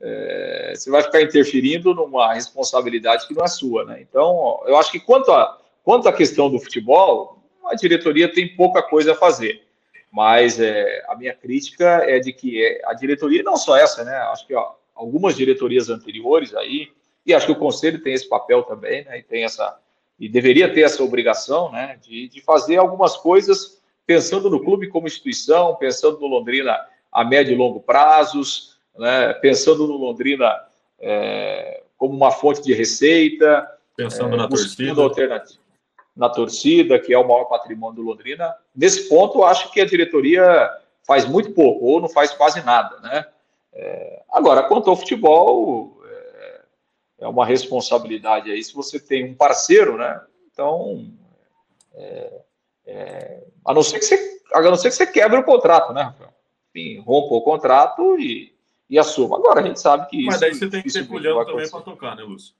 é, você vai ficar interferindo numa responsabilidade que não é sua, né? Então, eu acho que quanto a, quanto à questão do futebol, a diretoria tem pouca coisa a fazer. Mas é, a minha crítica é de que é, a diretoria, não só essa, né? Acho que ó, algumas diretorias anteriores aí, e acho que o conselho tem esse papel também, né? E tem essa e deveria ter essa obrigação, né? De, de fazer algumas coisas pensando no clube como instituição, pensando no Londrina a médio e longo prazos, né? Pensando no Londrina é, como uma fonte de receita, pensando é, na torcida, alternativa na torcida, que é o maior patrimônio do Londrina. Nesse ponto, acho que a diretoria faz muito pouco, ou não faz quase nada, né? É, agora, quanto ao futebol, é, é, uma responsabilidade aí. Se você tem um parceiro, né? Então, é, é a, não ser que você, a não ser que você quebre o contrato, né, Rafael? Enfim, rompa o contrato e, e assuma. Agora, a gente sabe que Mas isso... Mas daí você tem que ter culhão também para tocar, né, Lúcio?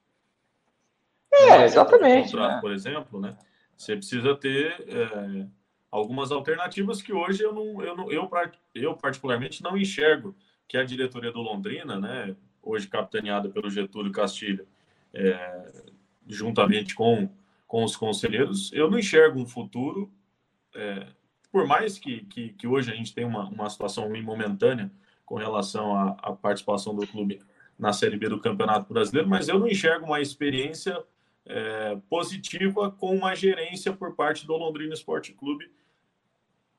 É, exatamente. Contrato, né? Por exemplo, né? Você precisa ter é, algumas alternativas que hoje eu não, eu, não eu, eu particularmente não enxergo que a diretoria do Londrina, né, hoje capitaneada pelo Getúlio Castilho, é, juntamente com, com os conselheiros, eu não enxergo um futuro, é, por mais que, que, que, hoje a gente tem uma, uma situação ruim momentânea com relação à, à participação do clube na Série B do Campeonato Brasileiro, mas eu não enxergo uma experiência é, positiva com uma gerência por parte do Londrina Esporte Clube,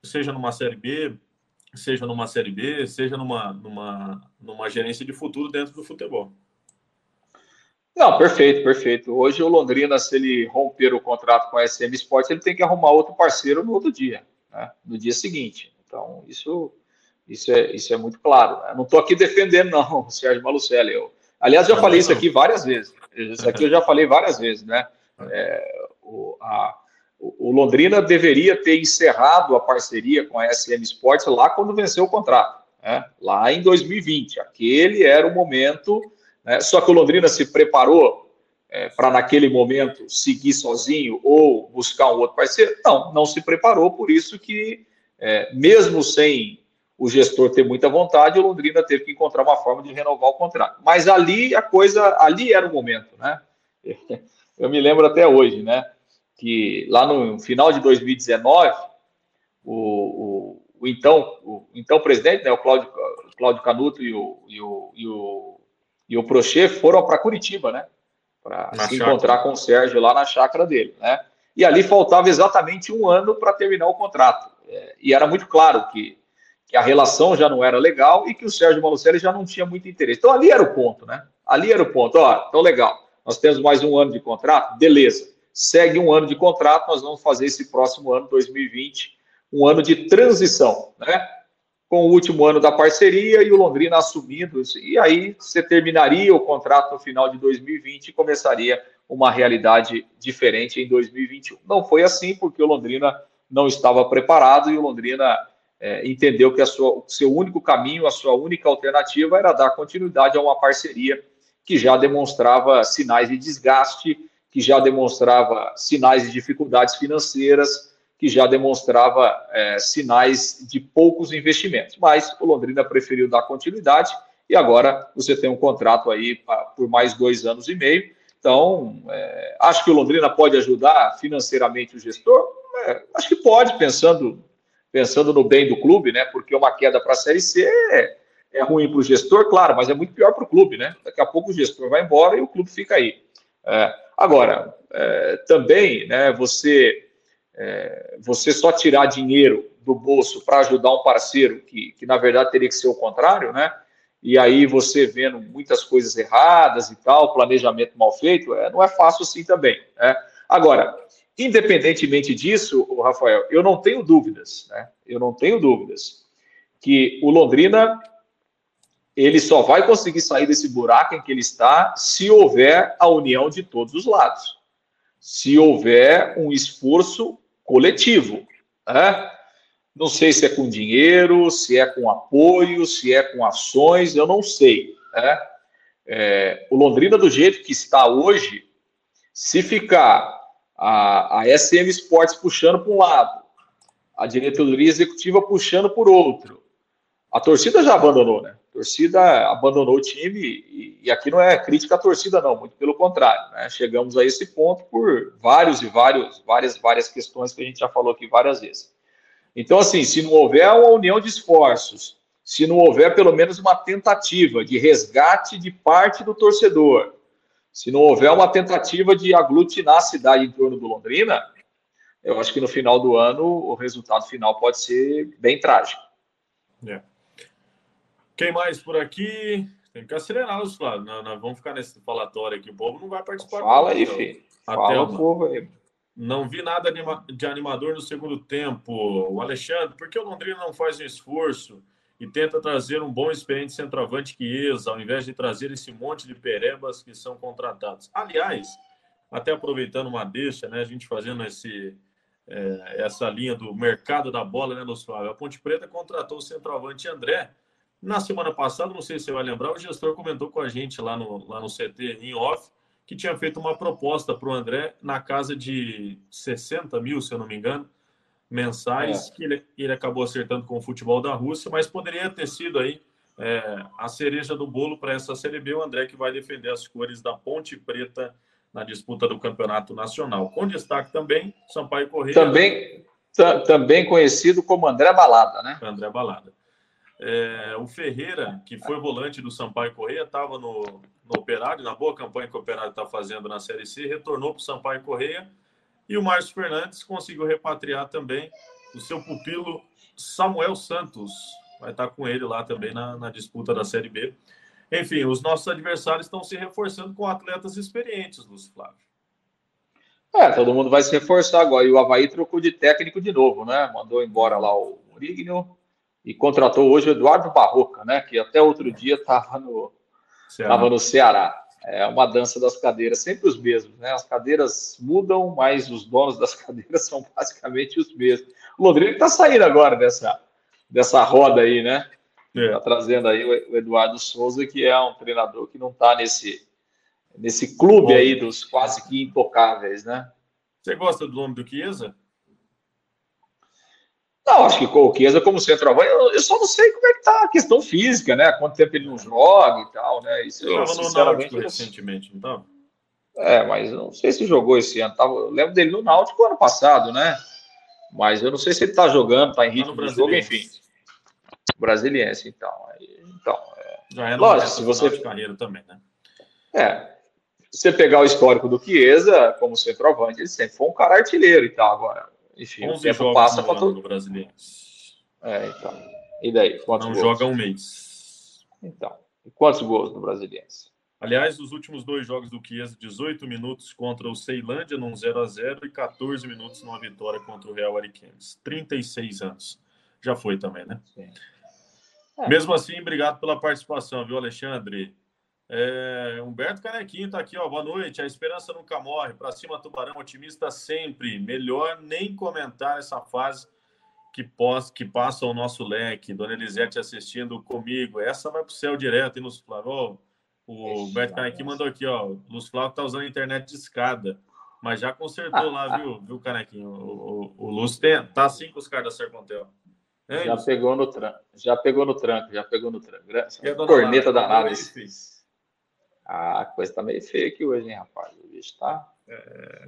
seja numa Série B, seja numa Série B, seja numa, numa, numa gerência de futuro dentro do futebol. Não, perfeito, perfeito. Hoje o Londrina, se ele romper o contrato com a SM Sport, ele tem que arrumar outro parceiro no outro dia, né? no dia seguinte. Então, isso, isso, é, isso é muito claro. Né? Não estou aqui defendendo, não, o Sérgio Malucelli. Eu, aliás, já falei isso aqui várias vezes. Isso aqui eu já falei várias vezes, né? É, o, a, o Londrina deveria ter encerrado a parceria com a SM Sports lá quando venceu o contrato, né? lá em 2020. Aquele era o momento, né? só que o Londrina se preparou é, para, naquele momento, seguir sozinho ou buscar um outro parceiro? Não, não se preparou, por isso que, é, mesmo sem o gestor ter muita vontade, o Londrina teve que encontrar uma forma de renovar o contrato. Mas ali a coisa, ali era o momento, né? Eu me lembro até hoje, né? Que lá no final de 2019, o, o, o então, o então presidente, né, o Cláudio, Cláudio Canuto e o, e o, e o, e o Prochê foram para Curitiba, né? Para se chácara. encontrar com o Sérgio lá na chácara dele, né? E ali faltava exatamente um ano para terminar o contrato. É, e era muito claro que que a relação já não era legal e que o Sérgio Malucelli já não tinha muito interesse. Então ali era o ponto, né? Ali era o ponto. Ó, então legal, nós temos mais um ano de contrato, beleza. Segue um ano de contrato, nós vamos fazer esse próximo ano, 2020, um ano de transição, né? Com o último ano da parceria e o Londrina assumindo. E aí você terminaria o contrato no final de 2020 e começaria uma realidade diferente em 2021. Não foi assim, porque o Londrina não estava preparado e o Londrina é, entendeu que a sua, o seu único caminho, a sua única alternativa era dar continuidade a uma parceria que já demonstrava sinais de desgaste, que já demonstrava sinais de dificuldades financeiras, que já demonstrava é, sinais de poucos investimentos. Mas o Londrina preferiu dar continuidade e agora você tem um contrato aí por mais dois anos e meio. Então, é, acho que o Londrina pode ajudar financeiramente o gestor? É, acho que pode, pensando pensando no bem do clube, né? Porque uma queda para a Série C é, é ruim para o gestor, claro, mas é muito pior para o clube, né? Daqui a pouco o gestor vai embora e o clube fica aí. É, agora, é, também, né? Você, é, você só tirar dinheiro do bolso para ajudar um parceiro que, que na verdade teria que ser o contrário, né? e aí você vendo muitas coisas erradas e tal, planejamento mal feito, é, não é fácil assim também. Né? Agora, independentemente disso, Rafael, eu não tenho dúvidas, né? Eu não tenho dúvidas que o Londrina ele só vai conseguir sair desse buraco em que ele está se houver a união de todos os lados, se houver um esforço coletivo. Né? Não sei se é com dinheiro, se é com apoio, se é com ações, eu não sei. Né? É, o Londrina, do jeito que está hoje, se ficar a, a SM Sports puxando para um lado, a diretoria executiva puxando por outro, a torcida já abandonou, né? Torcida abandonou o time e, e, aqui não é crítica à torcida, não, muito pelo contrário. Né? Chegamos a esse ponto por vários e vários, várias, várias questões que a gente já falou aqui várias vezes. Então, assim, se não houver uma união de esforços, se não houver pelo menos uma tentativa de resgate de parte do torcedor, se não houver uma tentativa de aglutinar a cidade em torno do Londrina, eu acho que no final do ano o resultado final pode ser bem trágico. É. Quem mais por aqui? Tem que acelerar os Flávio. Nós, nós vamos ficar nesse falatório aqui. O povo não vai participar. Fala aí, filho. Fala o povo aí. Não vi nada de animador no segundo tempo. O Alexandre, por que o Londrina não faz um esforço e tenta trazer um bom experiente centroavante que Chiesa, ao invés de trazer esse monte de perebas que são contratados? Aliás, até aproveitando uma deixa, né, a gente fazendo esse, é, essa linha do mercado da bola, né, Lúcio Flávio? A Ponte Preta contratou o centroavante André. Na semana passada, não sei se você vai lembrar, o gestor comentou com a gente lá no, lá no CT em off que tinha feito uma proposta para o André na casa de 60 mil, se eu não me engano, mensais, é. que ele, ele acabou acertando com o futebol da Rússia, mas poderia ter sido aí é, a cereja do bolo para essa Série B, o André que vai defender as cores da Ponte Preta na disputa do Campeonato Nacional. Com destaque também, Sampaio Correia. Também, também conhecido como André Balada, né? André Balada. É, o Ferreira, que foi volante do Sampaio Correia, estava no, no Operário, na boa campanha que o Operário está fazendo na Série C, retornou para o Sampaio Correia. E o Márcio Fernandes conseguiu repatriar também o seu pupilo Samuel Santos. Vai estar tá com ele lá também na, na disputa da Série B. Enfim, os nossos adversários estão se reforçando com atletas experientes, Lúcio Flávio. É, todo mundo vai se reforçar agora. E o Havaí trocou de técnico de novo, né? Mandou embora lá o Murigno e contratou hoje o Eduardo Barroca, né? Que até outro dia estava no, Ceará. no Ceará. É uma dança das cadeiras, sempre os mesmos, né? As cadeiras mudam, mas os donos das cadeiras são basicamente os mesmos. O Londrina está saindo agora dessa, dessa roda aí, né? É. Tá trazendo aí o Eduardo Souza, que é um treinador que não está nesse, nesse clube Bom. aí dos quase que intocáveis, né? Você gosta do nome do Chiesa? Não, acho que o Chiesa como centroavante, eu, só não sei como é que tá a questão física, né? Quanto tempo ele não joga e tal, né? Isso eu, sinceramente, no recentemente, não estava? É, mas eu não sei se jogou esse ano. Tava, eu lembro dele no Náutico ano passado, né? Mas eu não sei se ele tá jogando, tá em ritmo tá de jogo, enfim. Brasiliense, então. então é... Já é Lógico, se você de carreira também, né? É. Se você pegar o histórico do Chiesa como centroavante, ele sempre foi um cara artilheiro e tal. Agora, enfim, o tempo passa para todo brasileiro. É, então. E daí? Quantos Não gols? joga um mês. Então. E quantos gols no Brasiliense? Aliás, os últimos dois jogos do Chiesa, 18 minutos contra o Ceilândia num 0 a 0 e 14 minutos numa vitória contra o Real Ariquemes. 36 anos. Já foi também, né? Sim. É. Mesmo assim, obrigado pela participação, viu, Alexandre? É, Humberto Canequinho está aqui, ó. Boa noite. A esperança nunca morre. Para cima, Tubarão, otimista sempre. Melhor nem comentar essa fase que, pós, que passa o nosso leque. Dona Elisete assistindo comigo. Essa vai para o céu direto, hein, Lúcio Flávio? o Humberto Canequinho mandou aqui, ó. Lúcio Flávio está usando a internet de escada. Mas já consertou lá, viu, viu, Canequinho? O, o, o Lúcio tem, tá assim com os caras da Sercontel. É já pegou no tranco, já pegou no tranco, já pegou no tranco. Corneta da nave. A coisa tá meio feia aqui hoje, hein, rapaz? O bicho tá. É...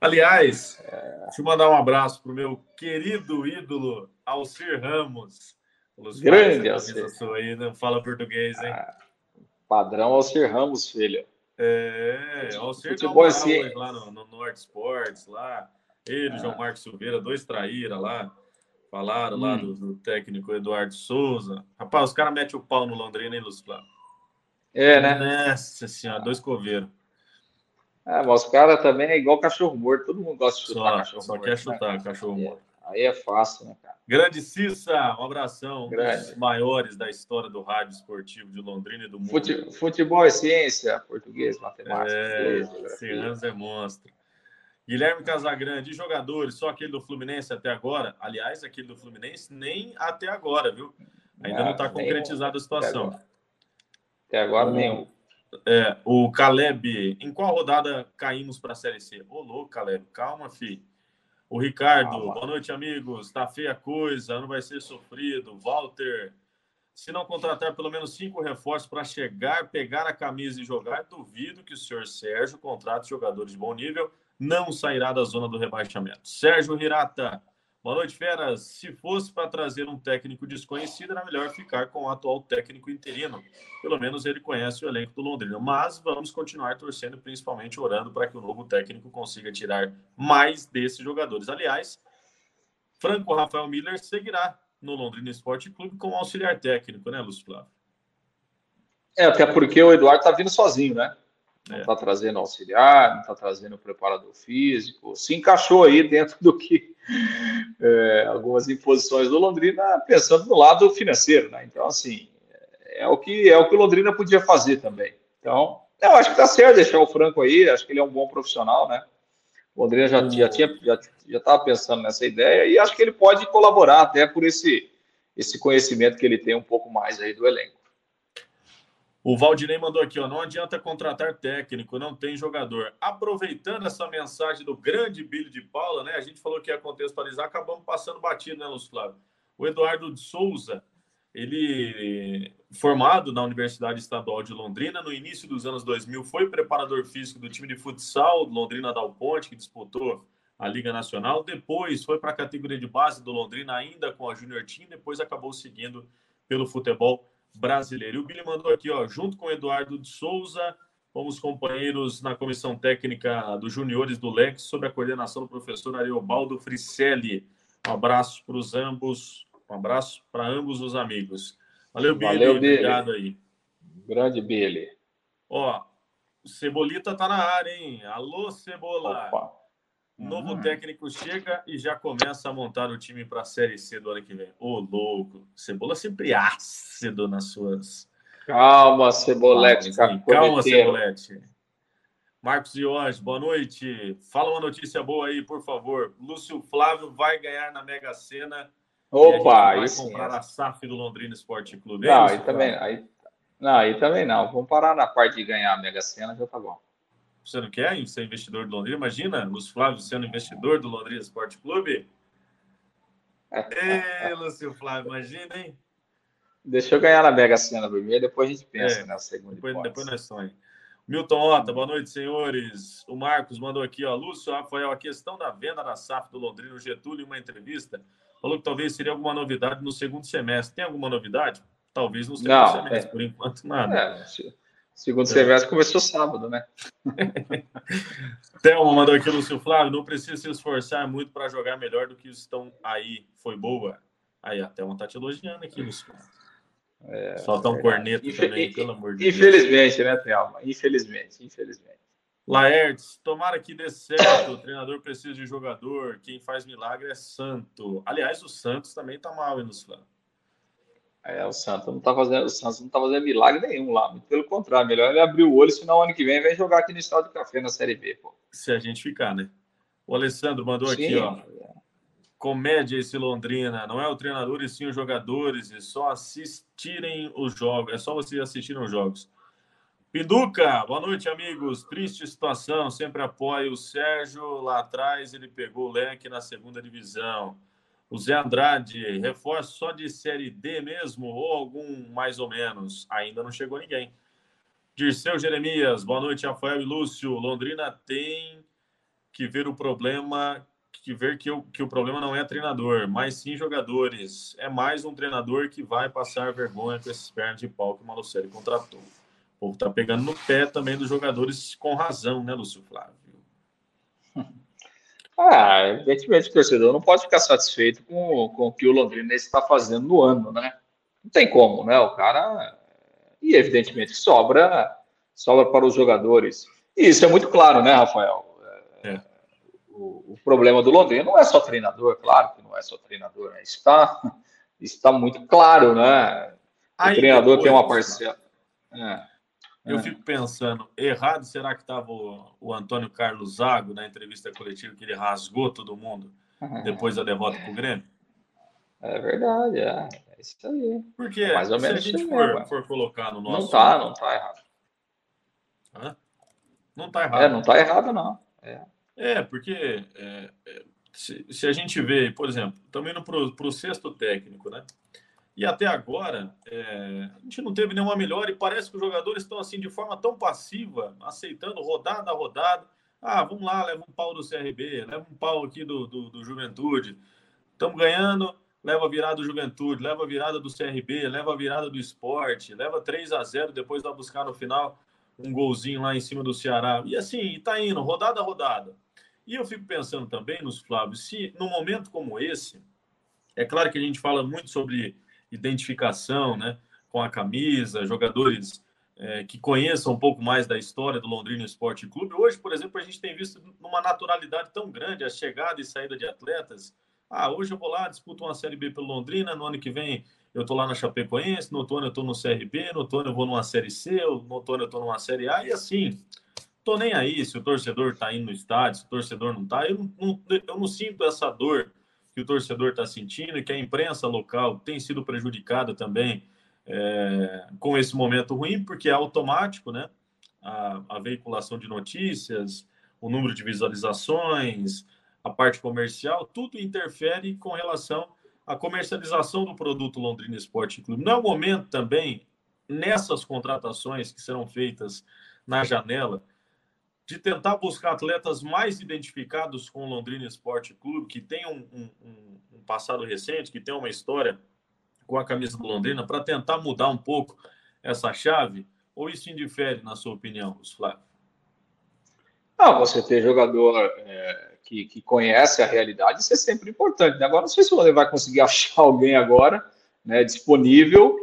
Aliás, é... deixa eu mandar um abraço pro meu querido ídolo Alcir Ramos. Grande Alcir. Aí, não fala português, hein? Ah, padrão Alcir Ramos, filho. É, Alcir Futebol lá no, no Norte Sports, lá. Ele, ah. João Marcos Silveira, dois traíra lá. Falaram hum. lá do, do, técnico Eduardo Souza. Rapaz, os caras metem o pau no Londrina, hein, Lúcio Flávio? É, né? Nossa senhora, dois coveiros. Ah, mas os caras também é igual cachorro morto. Todo mundo gosta de chutar só, cachorro só morto. Só quer chutar né? cachorro morto. Aí é fácil, né, cara? Grande Cissa, um abração. Grande. Um dos maiores da história do rádio esportivo de Londrina e do mundo. Fute, futebol é ciência, português, matemática, é, inglês, é monstro. Guilherme Casagrande, jogadores, só aquele do Fluminense até agora. Aliás, aquele do Fluminense nem até agora, viu? Ainda não está concretizada a situação. Até agora, o, nenhum. É, o Caleb, em qual rodada caímos para a Série C? Ô, louco, Caleb, calma, filho. O Ricardo, calma. boa noite, amigos. Tá feia a coisa, não vai ser sofrido. Walter, se não contratar pelo menos cinco reforços para chegar, pegar a camisa e jogar, duvido que o senhor Sérgio contrate jogadores de bom nível não sairá da zona do rebaixamento. Sérgio Hirata, boa noite, feras. Se fosse para trazer um técnico desconhecido, era melhor ficar com o atual técnico interino. Pelo menos ele conhece o elenco do Londrina. Mas vamos continuar torcendo, principalmente orando para que o novo técnico consiga tirar mais desses jogadores. Aliás, Franco Rafael Miller seguirá no Londrina Esporte Clube como auxiliar técnico, né, Lúcio Flávio? É, até porque o Eduardo está vindo sozinho, né? não está é. trazendo auxiliar, não está trazendo preparador físico, se encaixou aí dentro do que é, algumas imposições do Londrina, pensando no lado financeiro, né? Então, assim, é o que é o que o Londrina podia fazer também. Então, eu acho que está certo deixar o Franco aí, acho que ele é um bom profissional, né? O Londrina já, já tinha já já estava pensando nessa ideia e acho que ele pode colaborar até por esse esse conhecimento que ele tem um pouco mais aí do elenco. O Valdinei mandou aqui, ó, não adianta contratar técnico, não tem jogador. Aproveitando essa mensagem do grande Billy de Paula, né? A gente falou que ia contextualizar, acabamos passando batido, né, Lúcio Flávio? O Eduardo de Souza, ele formado na Universidade Estadual de Londrina, no início dos anos 2000, foi preparador físico do time de futsal Londrina Dal Ponte, que disputou a Liga Nacional. Depois foi para a categoria de base do Londrina, ainda com a Junior Team, depois acabou seguindo pelo futebol brasileiro. E o Billy mandou aqui, ó, junto com o Eduardo de Souza, fomos companheiros na comissão técnica dos juniores do Lex, sob a coordenação do professor Ariobaldo Fricelli. Um abraço para os ambos, um abraço para ambos os amigos. Valeu, Billy. Valeu, Billy. Obrigado aí. Grande Billy. Ó, Cebolita tá na área, hein? Alô, Cebola. Opa. Novo uhum. técnico chega e já começa a montar o time para a Série C do ano que vem. Ô, louco. Cebola sempre ácido nas suas. Calma, Cebolete. Calma, calma Cebolete. Marcos Diógenes, boa noite. Fala uma notícia boa aí, por favor. Lúcio Flávio vai ganhar na Mega Sena. Opa, vai comprar a SAF do Londrina Esporte Clube. É não, aí também, aí, não, aí também não. Vamos parar na parte de ganhar a Mega Sena, já tá bom. Você não quer ser investidor do Londrina? Imagina, Lúcio Flávio sendo investidor do Londrina Esporte Clube. Ei, Lúcio Flávio, imagina, hein? Deixa eu ganhar na Mega Sena primeiro, depois a gente pensa é, na segunda depois, depois nós sonhamos. Milton Ota, boa noite, senhores. O Marcos mandou aqui, ó. Lúcio Rafael, a questão da venda da SAF do Londrina, o Getúlio, em uma entrevista, falou que talvez seria alguma novidade no segundo semestre. Tem alguma novidade? Talvez no segundo Não, semestre, é. por enquanto, nada. É, Segundo semestre começou sábado, né? Thelma mandou aqui, Lúcio Flávio, não precisa se esforçar muito para jogar melhor do que estão aí. Foi boa? Aí, a Thelma tá te elogiando aqui, Lúcio. É, Solta um é corneto também, pelo amor de Deus. Infelizmente, né, Thelma? Infelizmente, infelizmente. Laertes, tomara que dê certo. O treinador precisa de jogador. Quem faz milagre é Santo. Aliás, o Santos também tá mal, hein, Lúcio Flávio? É, o Santos não tá fazendo, o Santos não tá fazendo milagre nenhum lá. Pelo contrário, melhor ele abrir o olho, senão ano que vem vem jogar aqui no Estado do Café na Série B, pô. Se a gente ficar, né? O Alessandro mandou sim, aqui, ó. Comédia esse Londrina, não é o treinador e sim os jogadores, e só assistirem os jogos, é só vocês assistirem os jogos. Pinduca, boa noite, amigos. Triste situação, sempre apoio o Sérgio. Lá atrás ele pegou o leque na segunda divisão. O Zé Andrade, reforço só de Série D mesmo ou algum mais ou menos? Ainda não chegou ninguém. Dirceu Jeremias, boa noite, Rafael e Lúcio. Londrina tem que ver o problema, que ver que o, que o problema não é treinador, mas sim jogadores. É mais um treinador que vai passar vergonha com esses pernas de pau que o Malucelli contratou. O povo tá pegando no pé também dos jogadores com razão, né, Lúcio Flávio? Ah, evidentemente o torcedor não pode ficar satisfeito com, com o que o Londrina está fazendo no ano, né? Não tem como, né? O cara. E evidentemente sobra, sobra para os jogadores. E isso é muito claro, né, Rafael? É. O, o, problema do Londrina não é só treinador, claro que não é só treinador, né? Isso está está muito claro, né? O Aí treinador depois, tem uma parcela. É. Eu é. fico pensando, errado será que estava o, o, Antônio Carlos Zago na entrevista coletiva que ele rasgou todo mundo depois da derrota para o Grêmio? É verdade, é. é isso aí. Porque é mais ou menos se a gente for, for, colocar no nosso. Não tá, não tá errado. Hã? Não tá errado. É, não tá errado, não. É, é porque é, é, se, se, a gente vê, por exemplo, também no para o sexto técnico, né? E até agora, é, a gente não teve nenhuma melhora e parece que os jogadores estão assim de forma tão passiva, aceitando rodada a rodada. Ah, vamos lá, leva um pau do CRB, leva um pau aqui do, do, do Juventude. Estamos ganhando, leva a virada do Juventude, leva a virada do CRB, leva a virada do esporte, leva 3 a 0 depois vai buscar no final um golzinho lá em cima do Ceará. E assim, está indo, rodada a rodada. E eu fico pensando também nos Flávio, se num momento como esse, é claro que a gente fala muito sobre identificação né, com a camisa, jogadores é, que conheçam um pouco mais da história do Londrina Esporte Clube. Hoje, por exemplo, a gente tem visto numa naturalidade tão grande a chegada e saída de atletas. Ah, hoje eu vou lá, disputo uma Série B pelo Londrina, no ano que vem eu estou lá na Chapecoense, no outono eu estou no CRB, no outono eu vou numa Série C, no outono eu estou numa Série A, e assim, tô nem aí se o torcedor está indo no estádio, se o torcedor não está. Eu eu não sinto essa dor que o torcedor está sentindo e que a imprensa local tem sido prejudicada também é, com esse momento ruim, porque é automático, né? A, a, veiculação de notícias, o número de visualizações, a parte comercial, tudo interfere com relação à comercialização do produto Londrina Esporte Clube. Não é o momento também, nessas contratações que serão feitas na janela, de tentar buscar atletas mais identificados com o Londrina Esporte Clube, que tenham um, um, um, passado recente, que tenham uma história com a camisa do Londrina, para tentar mudar um pouco essa chave? Ou isso indifere, na sua opinião, Flávio? Não, você ter jogador é, que, que conhece a realidade, isso é sempre importante. Né? Agora, não sei se você vai conseguir achar alguém agora né, disponível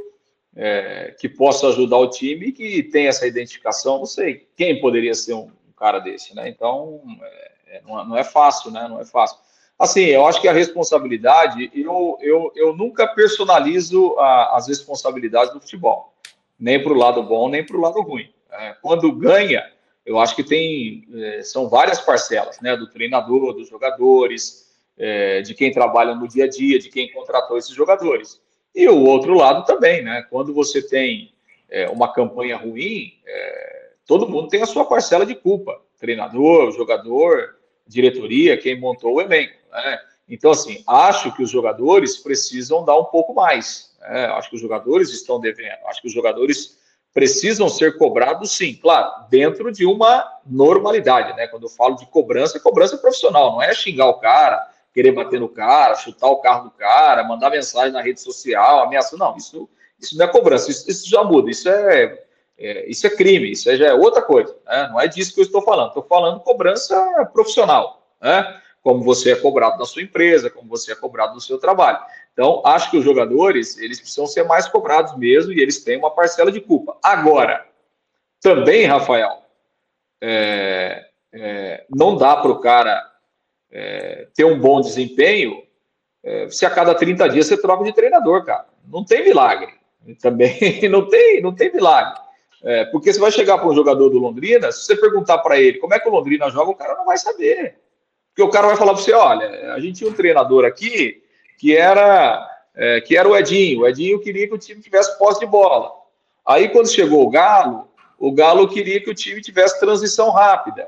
é, que possa ajudar o time que tenha essa identificação. Não sei quem poderia ser um, cara desse, né? Então, é, é, não, não, é fácil, né? Não é fácil. Assim, eu acho que a responsabilidade, eu, eu, eu nunca personalizo a, as responsabilidades do futebol, nem para o lado bom, nem para o lado ruim. É, quando ganha, eu acho que tem, é, são várias parcelas, né? Do treinador, dos jogadores, é, de quem trabalha no dia a dia, de quem contratou esses jogadores. E o outro lado também, né? Quando você tem é, uma campanha ruim, é, todo mundo tem a sua parcela de culpa. Treinador, jogador, diretoria, quem montou o elenco. Né? Então, assim, acho que os jogadores precisam dar um pouco mais. Né? Acho que os jogadores estão devendo. Acho que os jogadores precisam ser cobrados, sim, claro, dentro de uma normalidade, né? Quando eu falo de cobrança, é cobrança profissional, não é xingar o cara, querer bater no cara, chutar o carro do cara, mandar mensagem na rede social, ameaça. Não, isso, isso não é cobrança, isso, isso já muda, isso é é, isso é crime, isso já é outra coisa. Né? Não é disso que eu estou falando. Estou falando cobrança profissional, né? como você é cobrado na sua empresa, como você é cobrado no seu trabalho. Então, acho que os jogadores eles precisam ser mais cobrados mesmo e eles têm uma parcela de culpa. Agora, também, Rafael, é, é, não dá para o cara é, ter um bom desempenho é, se a cada 30 dias você troca de treinador, cara. Não tem milagre. Também não tem, não tem milagre. É, porque você vai chegar para um jogador do Londrina, se você perguntar para ele como é que o Londrina joga, o cara não vai saber. Porque o cara vai falar para você: olha, a gente tinha um treinador aqui que era, é, que era o Edinho. O Edinho queria que o time tivesse posse de bola. Aí, quando chegou o Galo, o Galo queria que o time tivesse transição rápida.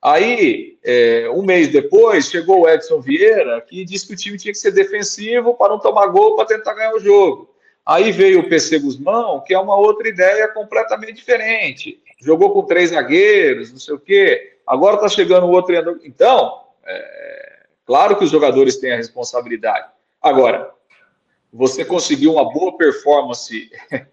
Aí, é, um mês depois, chegou o Edson Vieira, que disse que o time tinha que ser defensivo para não tomar gol, para tentar ganhar o jogo. Aí veio o PC Guzmão, que é uma outra ideia completamente diferente. Jogou com três zagueiros, não sei o quê. Agora está chegando o outro treinador. Então, é, claro que os jogadores têm a responsabilidade. Agora, você conseguir uma boa performance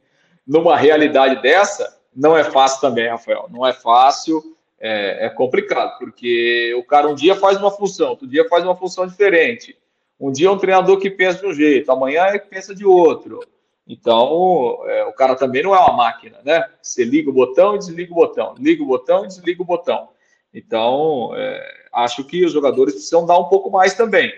numa realidade dessa, não é fácil também, Rafael. Não é fácil. é, é, complicado, porque o cara um dia faz uma função, outro dia faz uma função diferente. Um dia é um treinador que pensa de um jeito, amanhã é que pensa de outro. Então, é, o cara também não é uma máquina, né? Você liga o botão e desliga o botão, liga o botão e desliga o botão. Então, é, acho que os jogadores precisam dar um pouco mais também.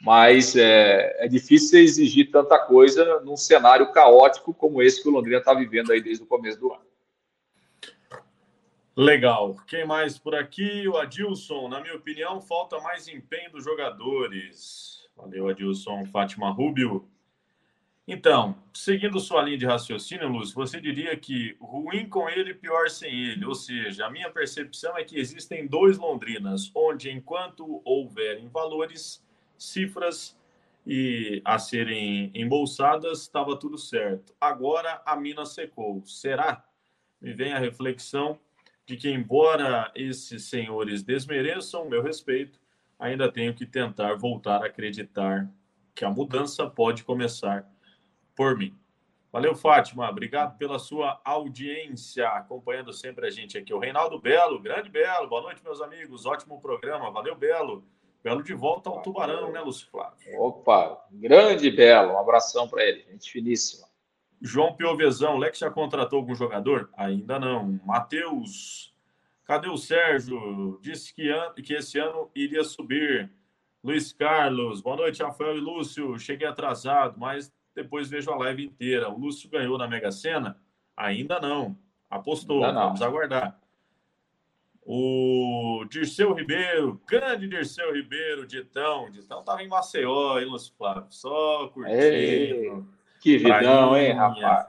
Mas é, é difícil exigir tanta coisa num cenário caótico como esse que o Londrina está vivendo aí desde o começo do ano. Legal. Quem mais por aqui? O Adilson. Na minha opinião, falta mais empenho dos jogadores. Valeu, Adilson. Fátima Rubio. Então, seguindo sua linha de raciocínio, Lúcio, você diria que ruim com ele, pior sem ele. Ou seja, a minha percepção é que existem dois Londrinas, onde enquanto houverem valores, cifras e a serem embolsadas, estava tudo certo. Agora a mina secou. Será? Me vem a reflexão de que, embora esses senhores desmereçam meu respeito, ainda tenho que tentar voltar a acreditar que a mudança pode começar por mim. Valeu, Fátima. Obrigado pela sua audiência, acompanhando sempre a gente aqui. O Reinaldo Belo, grande Belo. Boa noite, meus amigos. Ótimo programa. Valeu, Belo. Belo de volta ao Tubarão, né, Lúcio Flávio? Opa, grande Belo. Um abração para ele. Gente finíssima. João Piovezão, Lex já contratou algum jogador? Ainda não. Matheus, cadê o Sérgio? Disse que, an... que esse ano iria subir. Luiz Carlos, boa noite, Rafael e Lúcio. Cheguei atrasado, mas depois vejo a live inteira. O Lúcio ganhou na Mega Sena? Ainda não. Apostou, não. vamos aguardar. O Dirceu Ribeiro, grande Dirceu Ribeiro, Ditão. Ditão tava em Maceió, hein, Lúcio Flávio? Só curtindo. Ei, que vidão, hein, rapaz?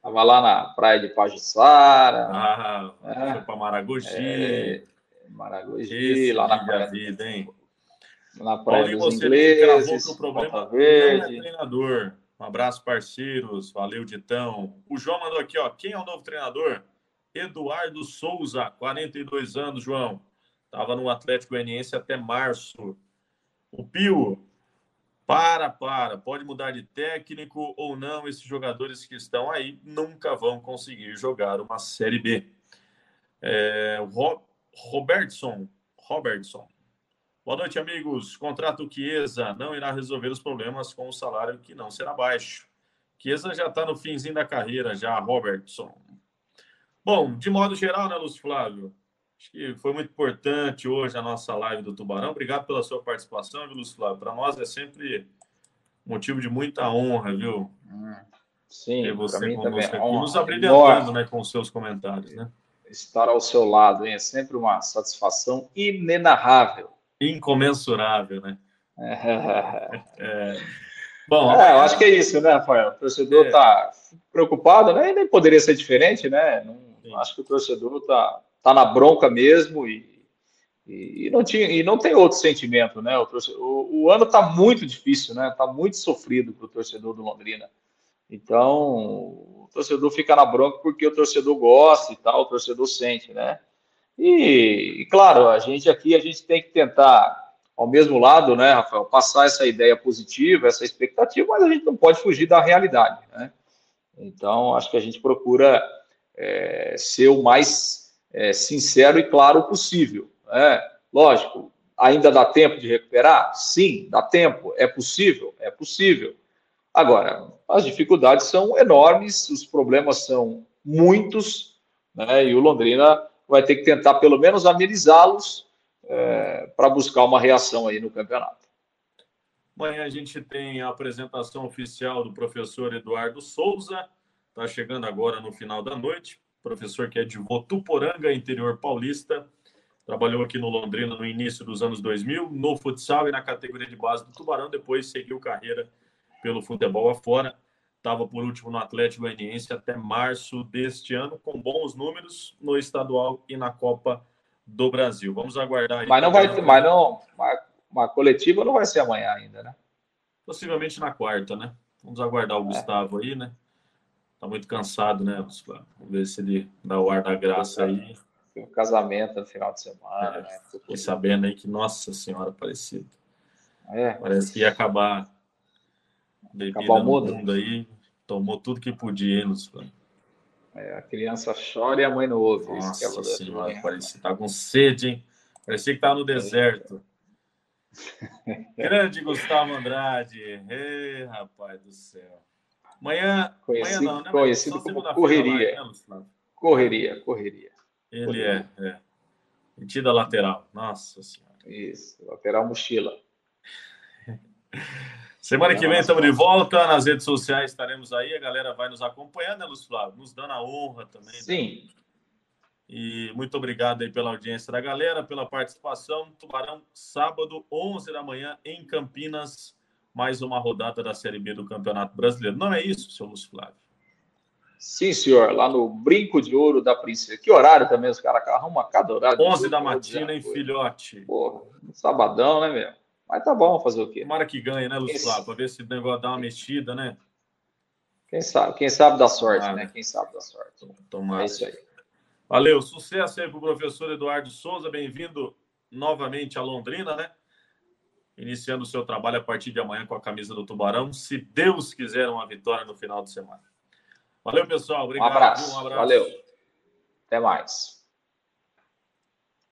Tava lá na praia de Pajussara. Ah, é. foi para Maragogi. É, Maragogi, Esse lá na praia. Vida, hein? Na praia Paulinho, dos você ingleses, que o problema verde. é treinador. Um abraço, parceiros. Valeu, Ditão. O João mandou aqui, ó. Quem é o novo treinador? Eduardo Souza, 42 anos, João. Estava no Atlético Goianiense até março. O Pio, para, para. Pode mudar de técnico ou não. Esses jogadores que estão aí nunca vão conseguir jogar uma Série B. É, Ro Robertson, Robertson. Boa noite, amigos. Contrato Chiesa não irá resolver os problemas com o salário que não será baixo. Chiesa já está no finzinho da carreira, já, Robertson. Bom, de modo geral, né, Lúcio Flávio? Acho que foi muito importante hoje a nossa live do Tubarão. Obrigado pela sua participação, viu, Lúcio Flávio? Para nós é sempre motivo de muita honra, viu? Sim, ter você conosco também. aqui, honra, nos abrilhantando né, com os seus comentários, né? Estar ao seu lado, hein? É sempre uma satisfação inenarrável incomensurável, né? É. Bom, é, eu acho que é isso, né, Rafael? O torcedor está é. preocupado, né? E nem poderia ser diferente, né? Não, acho que o torcedor está tá na bronca mesmo e, e, e, não tinha, e não tem outro sentimento, né? O, torcedor, o, o ano está muito difícil, né? Está muito sofrido para o torcedor do Londrina. Então, o torcedor fica na bronca porque o torcedor gosta e tal, o torcedor sente, né? E, e, claro, a gente aqui a gente tem que tentar, ao mesmo lado, né, Rafael, passar essa ideia positiva, essa expectativa, mas a gente não pode fugir da realidade, né? Então, acho que a gente procura é, ser o mais é, sincero e claro possível. Né? Lógico, ainda dá tempo de recuperar? Sim, dá tempo. É possível? É possível. Agora, as dificuldades são enormes, os problemas são muitos, né? e o Londrina vai ter que tentar pelo menos amenizá-los é, para buscar uma reação aí no campeonato. Amanhã a gente tem a apresentação oficial do professor Eduardo Souza, está chegando agora no final da noite. Professor que é de Votuporanga, interior paulista, trabalhou aqui no Londrina no início dos anos 2000, no futsal e na categoria de base do Tubarão, depois seguiu carreira pelo futebol afora estava por último no Atlético Goianiense até março deste ano, com bons números no estadual e na Copa do Brasil. Vamos aguardar. Mas não vai, mas não, uma, uma, coletiva não vai ser amanhã ainda, né? Possivelmente na quarta, né? Vamos aguardar o é. Gustavo aí, né? Tá muito cansado, né? Vamos ver se ele dá o ar da graça aí. Tem um casamento no final de semana, é, né? Fiquei sabendo aí que, nossa senhora, parecido. É. Parece que ia acabar Bebida Acabar o mundo. mundo aí, tomou tudo que podia, hein, É, a criança chora e a mãe não ouve. Nossa Isso que é senhora, parece tá com sede, hein? Parecia que tá no deserto. Grande Gustavo Andrade. Ei, rapaz do céu. Amanhã, conhecido, amanhã não, né? Conhecido como correria. Lá, né, correria, correria. Ele correria. é, é. Metida lateral. Nossa Senhora. Isso, lateral mochila. Semana que vem estamos de volta. Nas redes sociais estaremos aí. A galera vai nos acompanhando, né, Lúcio Flávio? Nos dando a honra também. Né? Sim. Né? E muito obrigado aí pela audiência da galera, pela participação. Tubarão, sábado, 11 da manhã, em Campinas. Mais uma rodada da Série B do Campeonato Brasileiro. Não é isso, seu Lúcio Flávio? Sim, senhor. Lá no Brinco de Ouro da Princesa. Que horário também os caras arrumam cada horário? 11 da matina, hein, filhote? Pô, sabadão, né, meu? Mas tá bom fazer o quê? Tomara que ganhe, né, Flávio? Para ver se o negócio dá uma mexida, né? Quem sabe, quem sabe da sorte, né? Quem sabe da sorte. Tomara. É isso aí. Valeu, sucesso aí para o professor Eduardo Souza, bem-vindo novamente a Londrina, né? Iniciando o seu trabalho a partir de amanhã com a camisa do Tubarão, se Deus quiser uma vitória no final de semana. Valeu, pessoal. Obrigado. Um abraço. Um abraço. Valeu. Até mais.